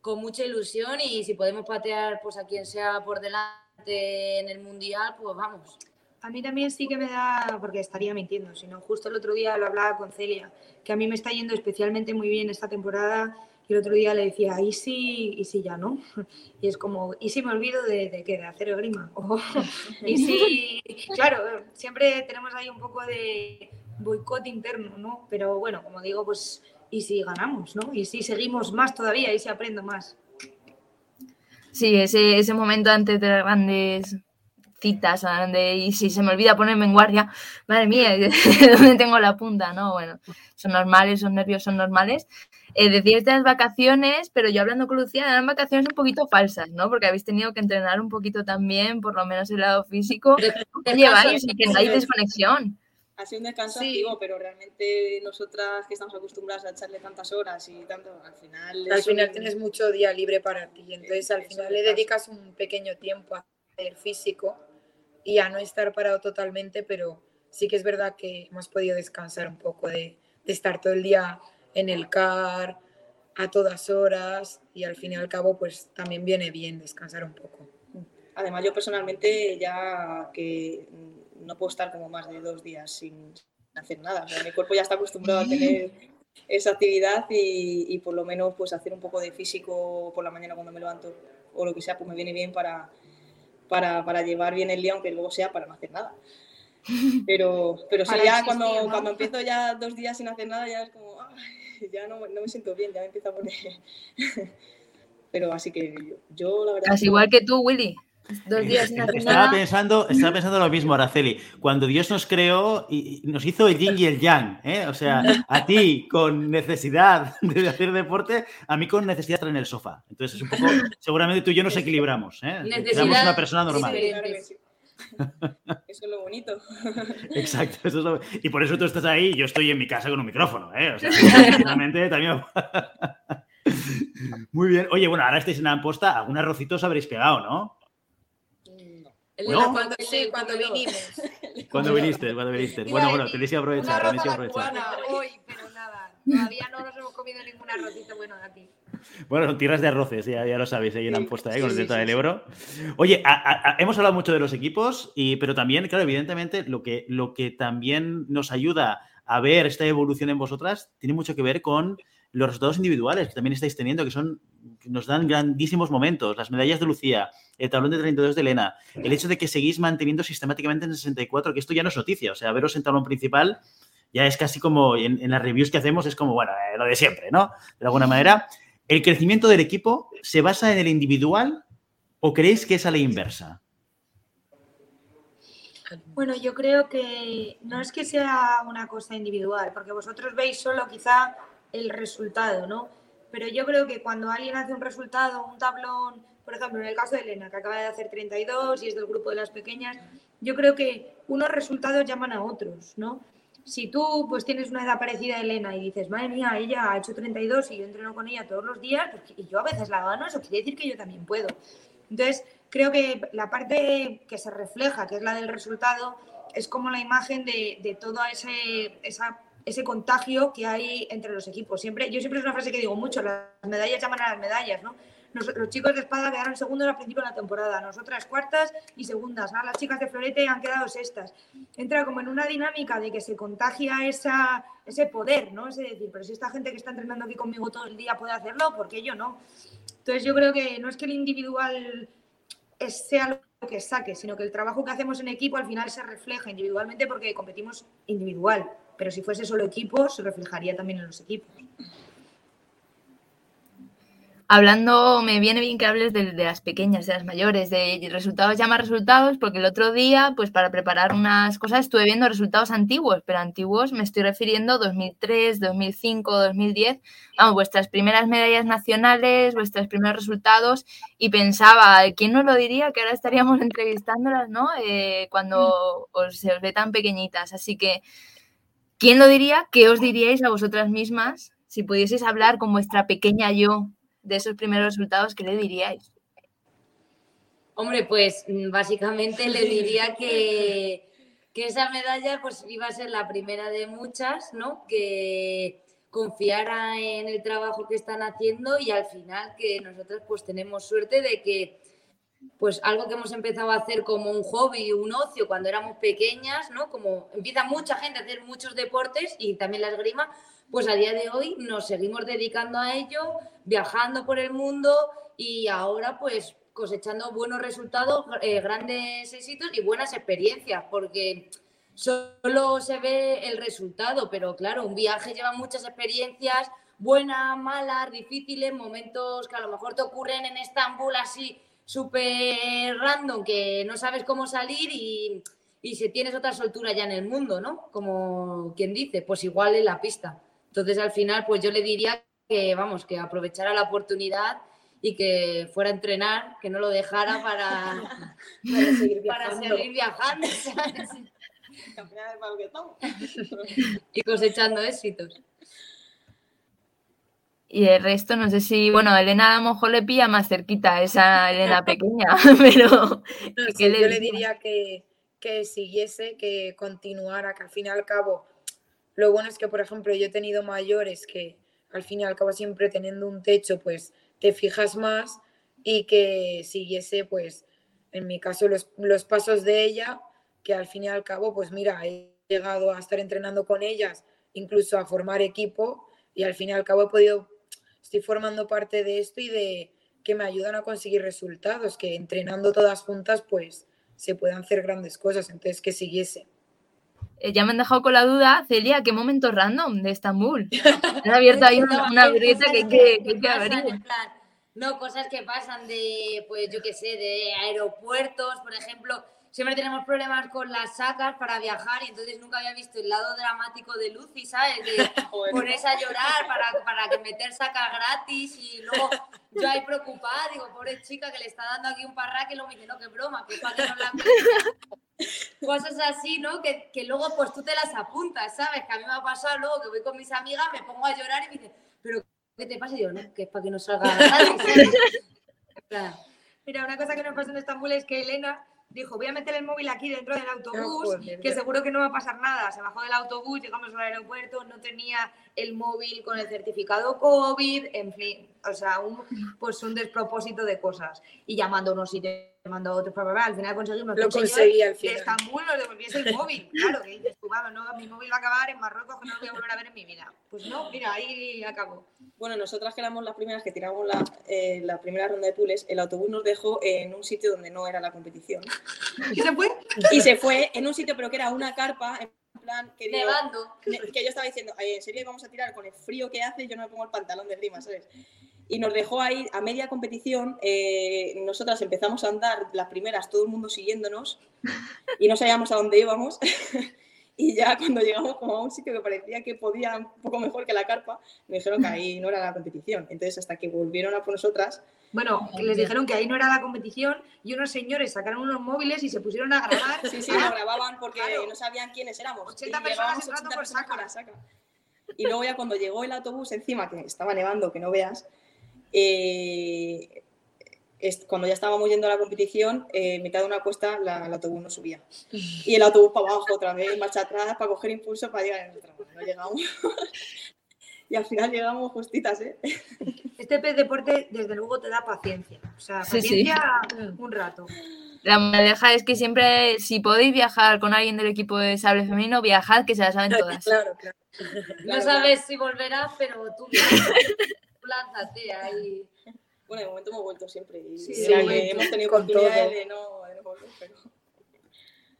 Speaker 4: con mucha ilusión y si podemos patear pues a quien sea por delante en el mundial, pues vamos.
Speaker 5: A mí también sí que me da, porque estaría mintiendo, sino justo el otro día lo hablaba con Celia, que a mí me está yendo especialmente muy bien esta temporada y el otro día le decía, ¿y si, y si ya no? Y es como, ¿y si me olvido de, de qué? De hacer el grima. O, y si, claro, siempre tenemos ahí un poco de boicot interno, ¿no? Pero bueno, como digo, pues, ¿y si ganamos, no? ¿Y si seguimos más todavía? ¿Y si aprendo más?
Speaker 2: Sí, ese, ese momento antes de las grandes citas, donde, y si se me olvida ponerme en guardia, madre mía, ¿dónde tengo la punta? No, bueno, son normales, son nervios, son normales. Eh, de las vacaciones, pero yo hablando con Lucía, eran vacaciones un poquito falsas, ¿no? Porque habéis tenido que entrenar un poquito también, por lo menos el lado físico. ¿Qué lleváis? Y que no hay desconexión.
Speaker 6: Ha sido un descanso
Speaker 5: Sí.
Speaker 6: activo, pero realmente nosotras que estamos acostumbradas a echarle tantas horas y tanto, al final...
Speaker 7: Al final
Speaker 6: un-
Speaker 7: tienes mucho día libre para ti, entonces al final le dedicas un pequeño tiempo a hacer físico y a no estar parado totalmente, pero sí que es verdad que hemos podido descansar un poco de, de estar todo el día en el car a todas horas y al fin y al cabo pues también viene bien descansar un poco.
Speaker 6: Además, yo personalmente ya que no puedo estar como más de dos días sin hacer nada. O sea, mi cuerpo ya está acostumbrado a tener esa actividad y, y por lo menos pues hacer un poco de físico por la mañana cuando me levanto o lo que sea, pues me viene bien para, para, para llevar bien el día, aunque luego sea para no hacer nada. Pero, pero sí, ya cuando,
Speaker 5: ¿no?
Speaker 6: cuando empiezo ya dos días sin hacer nada, ya es como, "Ay, ya no, no me siento bien, ya me empiezo a poner... Pero así que yo, yo la verdad...
Speaker 2: Casi igual que tú, Willy. Dos días
Speaker 1: Estaba pensando, estaba pensando lo mismo, Araceli. Cuando Dios nos creó y nos hizo el yin y el yang, ¿eh? O sea, a ti con necesidad de hacer deporte, a mí con necesidad de estar en el sofá. Entonces es un poco, seguramente tú y yo nos equilibramos, ¿eh? Éramos una persona normal.
Speaker 6: Eso es lo bonito.
Speaker 1: Exacto. eso es lo- Y por eso tú estás ahí y yo estoy en mi casa con un micrófono, ¿eh? O sea, sinceramente también... Muy bien. Oye, bueno, ahora estáis en la Amposta, algún arrocito os habréis pegado, ¿no?
Speaker 4: La-
Speaker 7: cuando, sí, cuando vinimos.
Speaker 1: Cuando viniste, cuando viniste. Bueno,
Speaker 5: a
Speaker 1: bueno, tenéis que aprovechar, tenéis que
Speaker 5: a la hoy, pero nada, todavía no nos hemos comido ningún arrocito bueno de aquí.
Speaker 1: Bueno, son tierras de arroces, ya, ya lo sabéis, ahí en
Speaker 6: Sí,
Speaker 1: Amposta, ¿eh?
Speaker 6: sí,
Speaker 1: con el
Speaker 6: sí,
Speaker 1: Delta
Speaker 6: sí,
Speaker 1: del
Speaker 6: sí.
Speaker 1: Ebro. Oye, a- a- a- hemos hablado mucho de los equipos, y, pero también, claro, evidentemente, lo que, lo que también nos ayuda a ver esta evolución en vosotras tiene mucho que ver con los resultados individuales que también estáis teniendo, que son que nos dan grandísimos momentos. Las medallas de Lucía, el tablón de 32 de Elena, el hecho de que seguís manteniendo sistemáticamente en 64, que esto ya no es noticia, o sea, veros en tablón principal ya es casi como en, en las reviews que hacemos, es como, bueno, eh, lo de siempre, ¿no? De alguna manera. ¿El crecimiento del equipo se basa en el individual o creéis que es a la inversa?
Speaker 5: Bueno, yo creo que no es que sea una cosa individual, porque vosotros veis solo quizá el resultado, ¿no? Pero yo creo que cuando alguien hace un resultado, un tablón, por ejemplo, en el caso de Elena, que acaba de hacer 32 y es del grupo de las pequeñas, yo creo que unos resultados llaman a otros, ¿no? Si tú pues tienes una edad parecida a Elena y dices, madre mía, ella ha hecho 32 y yo entreno con ella todos los días, pues, y yo a veces la gano, eso quiere decir que yo también puedo. Entonces, creo que la parte que se refleja, que es la del resultado, es como la imagen de, de todo ese, esa- ese contagio que hay entre los equipos. Siempre, yo siempre es una frase que digo mucho, las medallas llaman a las medallas, ¿no? Nos- los chicos de espada quedaron segundos al principio de la temporada, nosotras cuartas y segundas, ¿no? las chicas de florete han quedado sextas. Entra como en una dinámica de que se contagia esa, ese poder, ¿no? Es decir, pero si esta gente que está entrenando aquí conmigo todo el día puede hacerlo, ¿por qué yo no? Entonces yo creo que no es que el individual sea lo que saque, sino que el trabajo que hacemos en equipo al final se refleja individualmente porque competimos individual. Pero si fuese solo equipo, se reflejaría también en los equipos.
Speaker 2: Hablando, me viene bien que hables de, de las pequeñas, de las mayores, de resultados llama resultados, porque el otro día, pues para preparar unas cosas, estuve viendo resultados antiguos, pero antiguos me estoy refiriendo 2003, 2005, 2010, vamos, vuestras primeras medallas nacionales, vuestros primeros resultados, y pensaba, ¿quién nos lo diría? Que ahora estaríamos entrevistándolas, ¿no? Eh, cuando os, se os ve tan pequeñitas. Así que, ¿quién lo diría? ¿Qué os diríais a vosotras mismas si pudieseis hablar con vuestra pequeña yo de esos primeros resultados, ¿qué le diríais?
Speaker 4: Hombre, pues mm, básicamente le diría que, que esa medalla pues iba a ser la primera de muchas, ¿no? Que confiara en el trabajo que están haciendo y al final que nosotros pues tenemos suerte de que pues algo que hemos empezado a hacer como un hobby, un ocio cuando éramos pequeñas, ¿no? Como empieza mucha gente a hacer muchos deportes y también la esgrima, pues a día de hoy nos seguimos dedicando a ello, viajando por el mundo y ahora pues cosechando buenos resultados, eh, grandes éxitos y buenas experiencias, porque solo se ve el resultado, pero claro, un viaje lleva muchas experiencias, buenas, malas, difíciles, momentos que a lo mejor te ocurren en Estambul así súper random, que no sabes cómo salir y, y si tienes otra soltura ya en el mundo, ¿no? Como quien dice, pues igual en la pista. Entonces al final, pues yo le diría que, vamos, que aprovechara la oportunidad y que fuera a entrenar, que no lo dejara para,
Speaker 6: Para seguir
Speaker 4: para
Speaker 6: viajando.
Speaker 4: y cosechando éxitos.
Speaker 2: Y el resto, no sé si, bueno, Elena a lo mejor le pilla más cerquita a esa Elena pequeña, pero
Speaker 7: No,
Speaker 2: ¿qué
Speaker 7: sí, yo le
Speaker 2: diría?
Speaker 7: diría que, que siguiese, que continuara, que al fin y al cabo, lo bueno es que, por ejemplo, yo he tenido mayores que al fin y al cabo siempre teniendo un techo, pues te fijas más y que siguiese, pues, en mi caso, los, los pasos de ella, que al fin y al cabo, pues mira, he llegado a estar entrenando con ellas, incluso a formar equipo y al fin y al cabo he podido, estoy formando parte de esto y de que me ayudan a conseguir resultados, que entrenando todas juntas, pues se puedan hacer grandes cosas, entonces que siguiese.
Speaker 2: Eh, ya me han dejado con la duda, Celia, ¿qué momento random de Estambul? Han abierto ahí una, una
Speaker 4: hay
Speaker 2: grieta que, que, que, que
Speaker 4: pasan,
Speaker 2: abrir.
Speaker 4: no, cosas que pasan de, pues yo qué sé, de aeropuertos, por ejemplo. Siempre tenemos problemas con las sacas para viajar y entonces nunca había visto el lado dramático de Lucy, ¿sabes? De ponerse a llorar para, para que meter sacas gratis y luego yo ahí preocupada, digo, pobre chica que le está dando aquí un parraque y luego me dice, no, qué broma, que para que no la Cosas así, ¿no? Que, que luego pues tú te las apuntas, ¿sabes? Que a mí me ha pasado luego que voy con mis amigas, me pongo a llorar y me dicen, pero ¿qué te pasa? Y yo, no, que es para que no salga gratis,
Speaker 5: Mira, una cosa que nos pasó en Estambul es que Elena dijo, voy a meter el móvil aquí dentro del autobús,
Speaker 7: joder,
Speaker 5: que seguro que no va a pasar nada. Se bajó del autobús, llegamos al aeropuerto, no tenía el móvil con el certificado COVID, en fin, o sea, un, pues un despropósito de cosas. Y llamando a unos sitios, llamando a otros, bla, bla, bla, al final conseguimos que
Speaker 7: Lo conseguí al
Speaker 5: de
Speaker 7: final.
Speaker 5: Estambul nos devolviese el móvil. Claro, que dices tú, vamos, no, mi móvil va a acabar en Marruecos, que no lo voy a volver a ver en mi vida. Pues no, mira, ahí acabó.
Speaker 6: Bueno, nosotras que éramos las primeras que tiramos la, eh, la primera ronda de pules, el autobús nos dejó en un sitio donde no era la competición.
Speaker 5: ¿Y se fue?
Speaker 6: Y se fue en un sitio, pero que era una carpa, en plan, que, digo-
Speaker 4: nevando.
Speaker 6: que yo estaba diciendo, "Ay, ¿en serio vamos a tirar con el frío que hace? Yo no me pongo el pantalón de grima, ¿sabes? Y nos dejó ahí a media competición. eh, nosotras empezamos a andar las primeras, todo el mundo siguiéndonos, y no sabíamos a dónde íbamos. Y ya cuando llegamos como a un sitio que parecía que podía un poco mejor que la carpa, me dijeron que ahí no era la competición. Entonces, hasta que volvieron a por nosotras,
Speaker 5: Bueno, les dijeron que ahí no era la competición y unos señores sacaron unos móviles y se pusieron a grabar.
Speaker 6: Sí, sí,
Speaker 5: Ah,
Speaker 6: lo grababan porque
Speaker 5: claro.
Speaker 6: no sabían quiénes éramos.
Speaker 5: 80
Speaker 6: Y
Speaker 5: personas
Speaker 6: llegábamos
Speaker 5: entrando
Speaker 6: 80
Speaker 5: por saca.
Speaker 6: la saca. Y luego ya cuando llegó el autobús encima, que estaba nevando, que no veas, eh, es- cuando ya estábamos yendo a la competición, eh, en mitad de una cuesta la- el autobús no subía. Y el autobús para abajo otra vez, marcha atrás, para coger impulso para llegar en el tramo. No llegamos. y al final llegamos justitas, ¿eh?
Speaker 5: Este pez deporte, desde luego, te da paciencia. O sea,
Speaker 2: Sí, sí.
Speaker 5: paciencia un rato.
Speaker 2: La moraleja es que siempre, si podéis viajar con alguien del equipo de sable femenino, viajad, que se las saben todas.
Speaker 7: Claro, claro.
Speaker 4: No sabes si volverás, pero tú, tú lánzate ahí.
Speaker 6: Bueno, de momento hemos vuelto siempre. Y
Speaker 5: Sí,
Speaker 7: sí,
Speaker 6: hemos tenido oportunidades de no, de no volver, pero...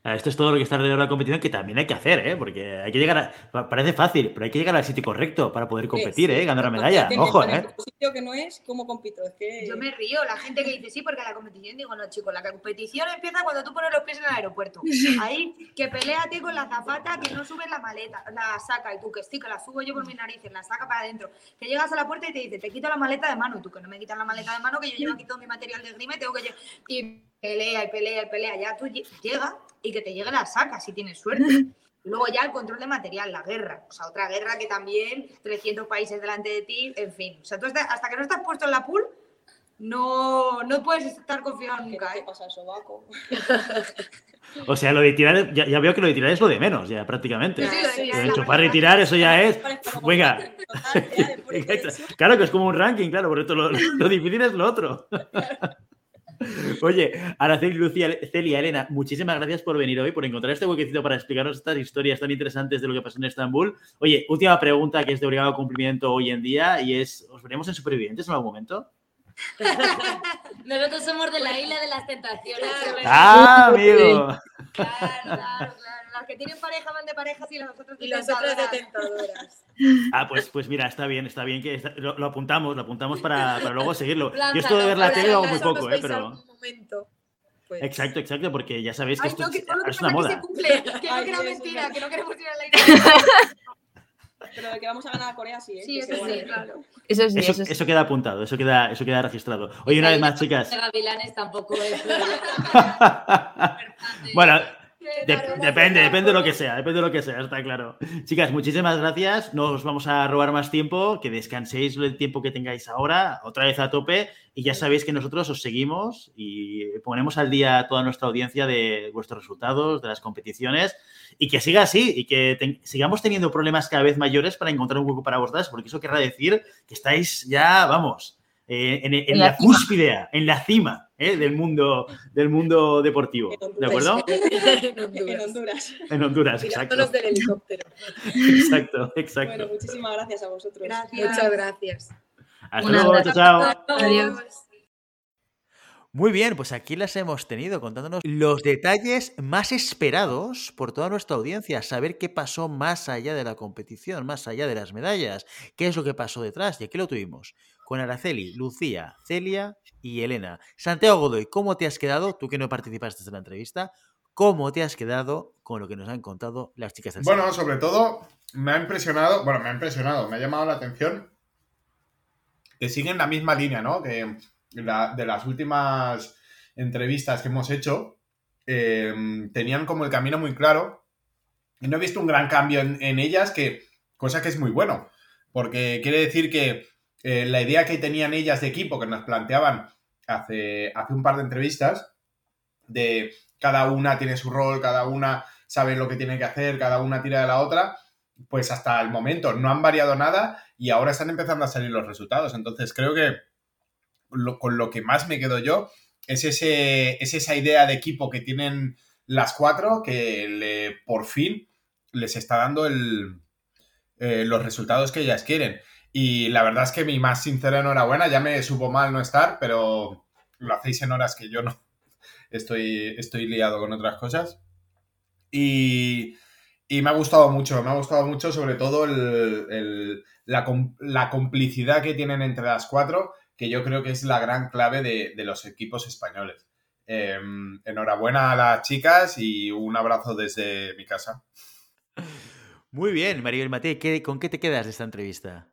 Speaker 1: Ah, Esto es todo lo que está alrededor de la competición que también hay que hacer, ¿eh? Porque hay que llegar a... pa- Parece fácil, pero hay que llegar al sitio correcto para poder competir,
Speaker 6: Sí, sí,
Speaker 1: ¿eh? Ganar la
Speaker 6: porque
Speaker 1: medalla.
Speaker 6: tienes
Speaker 1: Ojo, ¿eh?
Speaker 6: sitio que no es, ¿cómo compito? Es que...
Speaker 5: Yo me río, la gente que dice sí, porque la competición, digo, no, chicos, la competición empieza cuando tú pones los pies en el aeropuerto. Ahí, que peleate con la zapata, que no subes la maleta, la saca, y tú que sí, que la subo yo por mis narices, la saca para adentro. Que llegas a la puerta y te dice, te quito la maleta de mano, y tú que no me quitas la maleta de mano, que yo llevo aquí todo mi material de grima y tengo que Y pelea, y pelea, y pelea, ya tú lle- llega y que te llegue la saca, si tienes suerte. Luego ya el control de material, la guerra. O sea, otra guerra que también 300 países delante de ti, en fin. O sea, tú hasta, hasta que no estás puesto en la pool, no, no puedes estar confiado nunca. ¿eh?
Speaker 6: pasa el sobaco.
Speaker 1: O sea, lo de tirar, ya, ya veo que lo de tirar es lo de menos, ya prácticamente.
Speaker 5: Sí, sí,
Speaker 1: Lo
Speaker 5: sí,
Speaker 1: de
Speaker 5: sí.
Speaker 1: enchufar y tirar, eso ya es. Venga.
Speaker 6: total, ya.
Speaker 1: Claro que es como un ranking, claro, por esto lo, lo difícil es lo otro. Oye, Araceli, Lucía, Celia, Elena, muchísimas gracias por venir hoy, por encontrar este huequecito para explicarnos estas historias tan interesantes de lo que pasó en Estambul. Oye, última pregunta que es de obligado cumplimiento hoy en día y es, ¿os veremos en Supervivientes en algún momento?
Speaker 4: Nosotros somos de la isla de las tentaciones.
Speaker 1: ¡Ah, amigo!
Speaker 5: Claro, claro, claro. Las que tienen pareja van de parejas y las otras de
Speaker 7: Y las otras de
Speaker 5: tentadoras.
Speaker 1: Ah, pues, pues mira, está bien, está bien que está- lo, lo apuntamos, lo apuntamos para, para luego seguirlo. Yo esto de ver la tele lo hago muy poco, ¿eh? Pero...
Speaker 7: pues,
Speaker 1: Exacto, exacto, porque ya sabéis que
Speaker 5: Ay,
Speaker 1: esto
Speaker 5: no, que
Speaker 1: es, una
Speaker 5: se
Speaker 1: moda.
Speaker 5: cumple. Que no que era mentira, que queremos ir a la isla.
Speaker 6: Pero de que vamos a ganar a Corea, sí, ¿eh?
Speaker 5: Sí, eso sí, claro.
Speaker 2: Eso sí,
Speaker 1: Eso,
Speaker 2: eso sí.
Speaker 1: eso queda apuntado, eso queda, eso queda registrado. Oye, una vez más, chicas.
Speaker 4: De Gavilanes tampoco es.
Speaker 1: bueno, de- depende, depende de lo que sea, depende de lo que sea, está claro. Chicas, muchísimas gracias. No os vamos a robar más tiempo, que descanséis el tiempo que tengáis ahora, otra vez a tope. Y ya sabéis que nosotros os seguimos y ponemos al día a toda nuestra audiencia de vuestros resultados, de las competiciones. Y que siga así y que sigamos teniendo problemas cada vez mayores para encontrar un hueco para vosotras, porque eso querrá decir que estáis ya, vamos, eh, en, en
Speaker 2: En
Speaker 1: la,
Speaker 2: la
Speaker 1: cúspide, en la cima eh, del, mundo, del mundo deportivo. ¿De acuerdo?
Speaker 7: en
Speaker 6: En
Speaker 7: Honduras.
Speaker 1: En Honduras, exacto.
Speaker 7: Tirándonos del helicóptero.
Speaker 1: Exacto, exacto.
Speaker 6: Bueno, muchísimas gracias a vosotros.
Speaker 5: Gracias.
Speaker 7: Muchas gracias.
Speaker 1: Hasta
Speaker 2: Una
Speaker 1: luego,
Speaker 2: abrazo.
Speaker 1: chao, chao.
Speaker 2: Adiós.
Speaker 1: Muy bien, pues aquí las hemos tenido contándonos los detalles más esperados por toda nuestra audiencia, saber qué pasó más allá de la competición, más allá de las medallas, qué es lo que pasó detrás y aquí lo tuvimos con Araceli, Lucía, Celia y Elena. Santiago Godoy, ¿cómo te has quedado? Tú que no participaste en la entrevista, ¿cómo te has quedado con lo que nos han contado las chicas del
Speaker 3: Bueno, sobre todo me ha impresionado, bueno, me ha impresionado, me ha llamado la atención que siguen la misma línea, ¿no? Que la- de las últimas entrevistas que hemos hecho, eh, tenían como el camino muy claro y no he visto un gran cambio en, en ellas, que cosa que es muy bueno, porque quiere decir que eh, la idea que tenían ellas de equipo, que nos planteaban hace, hace un par de entrevistas, de cada una tiene su rol, cada una sabe lo que tiene que hacer, cada una tira de la otra, pues hasta el momento no han variado nada y ahora están empezando a salir los resultados. Entonces creo que con lo que más me quedo yo es, ese, es esa idea de equipo que tienen las cuatro que por fin les está dando el, eh, los resultados que ellas quieren. Y la verdad es que mi más sincera enhorabuena, ya me supo mal no estar, pero lo hacéis en horas que yo no estoy, estoy liado con otras cosas. Y, me ha gustado mucho, me ha gustado mucho sobre todo la, com- la complicidad que tienen entre las cuatro, que yo creo que es la gran clave de, los equipos españoles. Eh, enhorabuena a las chicas y un abrazo desde mi casa.
Speaker 1: Muy bien, Maribel Mate, ¿qué- ¿con qué te quedas de esta entrevista?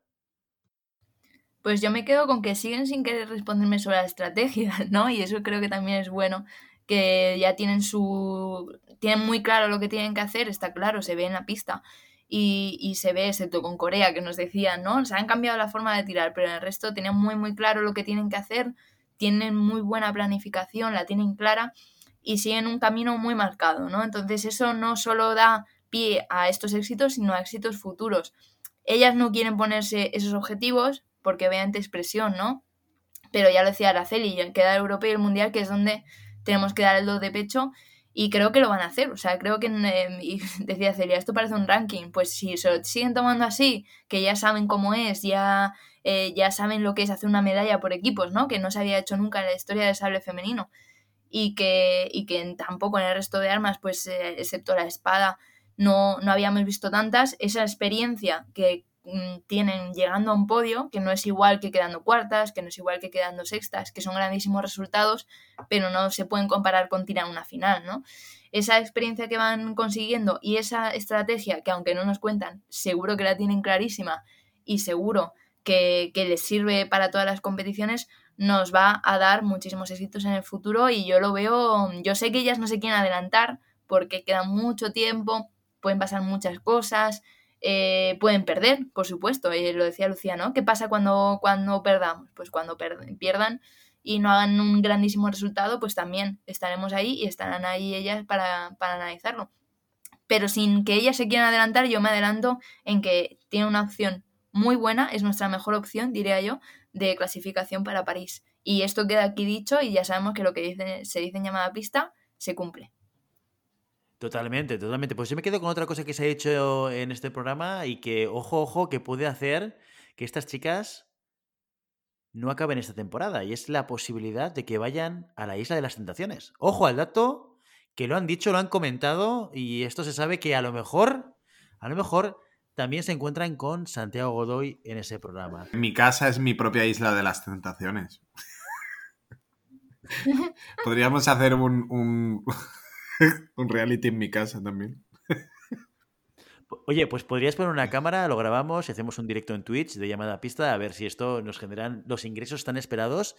Speaker 2: Pues yo me quedo con que siguen sin querer responderme sobre la estrategia, ¿no? Y eso creo que también es bueno, que ya tienen su... tienen muy claro lo que tienen que hacer, está claro, se ve en la pista. Y, y se ve, excepto con Corea, que nos decían, ¿no? Se han cambiado la forma de tirar, pero en el resto tienen muy, muy claro lo que tienen que hacer, tienen muy buena planificación, la tienen clara y siguen un camino muy marcado, ¿no? Entonces eso no solo da pie a estos éxitos, sino a éxitos futuros. Ellas no quieren ponerse esos objetivos porque obviamente es presión, ¿no? Pero ya lo decía Araceli, queda el europeo y el mundial, que es donde tenemos que dar el do de pecho y creo que lo van a hacer. O sea, creo que, eh, y decía Celia, esto parece un ranking. Pues si se lo siguen tomando así, que ya saben cómo es, ya, eh, ya saben lo que es hacer una medalla por equipos, ¿no? Que no se había hecho nunca en la historia del sable femenino. Y que, y que tampoco en el resto de armas, pues eh, excepto la espada, no, no habíamos visto tantas. Esa experiencia que mm, tienen llegando a un podio, que no es igual que quedando cuartas, que no es igual que quedando sextas, que son grandísimos resultados, pero no se pueden comparar con tirar una final, ¿no? Esa experiencia que van consiguiendo y esa estrategia que aunque no nos cuentan, seguro que la tienen clarísima y seguro que, que les sirve para todas las competiciones, nos va a dar muchísimos éxitos en el futuro y yo lo veo, yo sé que ellas no se quieren adelantar porque queda mucho tiempo, pueden pasar muchas cosas, eh, pueden perder, por supuesto, eh, lo decía Lucía, ¿no? ¿Qué pasa cuando, cuando perdamos? Pues cuando pierdan y no hagan un grandísimo resultado, pues también estaremos ahí y estarán ahí ellas para, para analizarlo. Pero sin que ellas se quieran adelantar, yo me adelanto en que tiene una opción muy buena, es nuestra mejor opción, diría yo, de clasificación para París. Y esto queda aquí dicho y ya sabemos que lo que dice, se dice en llamada pista se cumple.
Speaker 1: Totalmente, totalmente. Pues yo me quedo con otra cosa que se ha hecho en este programa y que, ojo, ojo, que puede hacer que estas chicas no acaben esta temporada. Y es la posibilidad de que vayan a la Isla de las Tentaciones. Ojo al dato, que lo han dicho, lo han comentado y esto se sabe que a lo mejor, a lo mejor también se encuentran con Santiago Godoy en ese programa.
Speaker 3: Mi casa es mi propia Isla de las Tentaciones. Podríamos hacer un, un, un reality en mi casa también.
Speaker 1: Oye, pues podrías poner una cámara, lo grabamos y hacemos un directo en Twitch de llamada a pista a ver si esto nos generan los ingresos tan esperados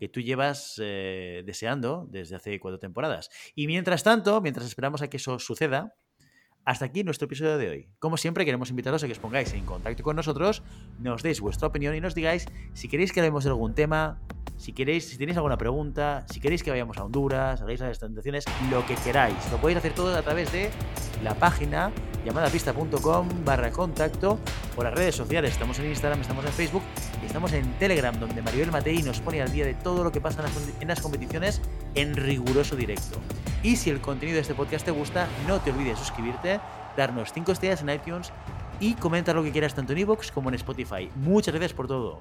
Speaker 1: que tú llevas eh, deseando desde hace cuatro temporadas. Y mientras tanto, mientras esperamos a que eso suceda, hasta aquí nuestro episodio de hoy. Como siempre, queremos invitaros a que os pongáis en contacto con nosotros, nos deis vuestra opinión y nos digáis si queréis que hablemos de algún tema, si queréis, si tenéis alguna pregunta, si queréis que vayamos a Honduras, de las tentaciones, lo que queráis. Lo podéis hacer todo a través de la página llamadapista.com barra contacto o las redes sociales. Estamos en Instagram, estamos en Facebook estamos en Telegram, donde Maribel Matei nos pone al día de todo lo que pasa en las, en las competiciones en riguroso directo. Y si el contenido de este podcast te gusta, no te olvides de suscribirte, darnos 5 estrellas en iTunes y comentar lo que quieras tanto en iVoox como en Spotify. Muchas gracias por todo,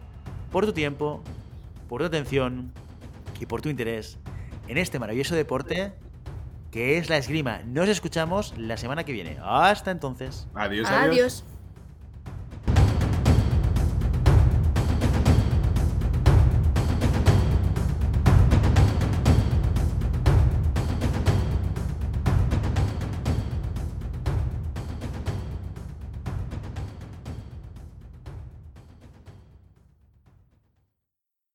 Speaker 1: por tu tiempo, por tu atención y por tu interés en este maravilloso deporte que es la esgrima. Nos escuchamos la semana que viene. Hasta entonces.
Speaker 3: Adiós, adiós.
Speaker 2: Adiós.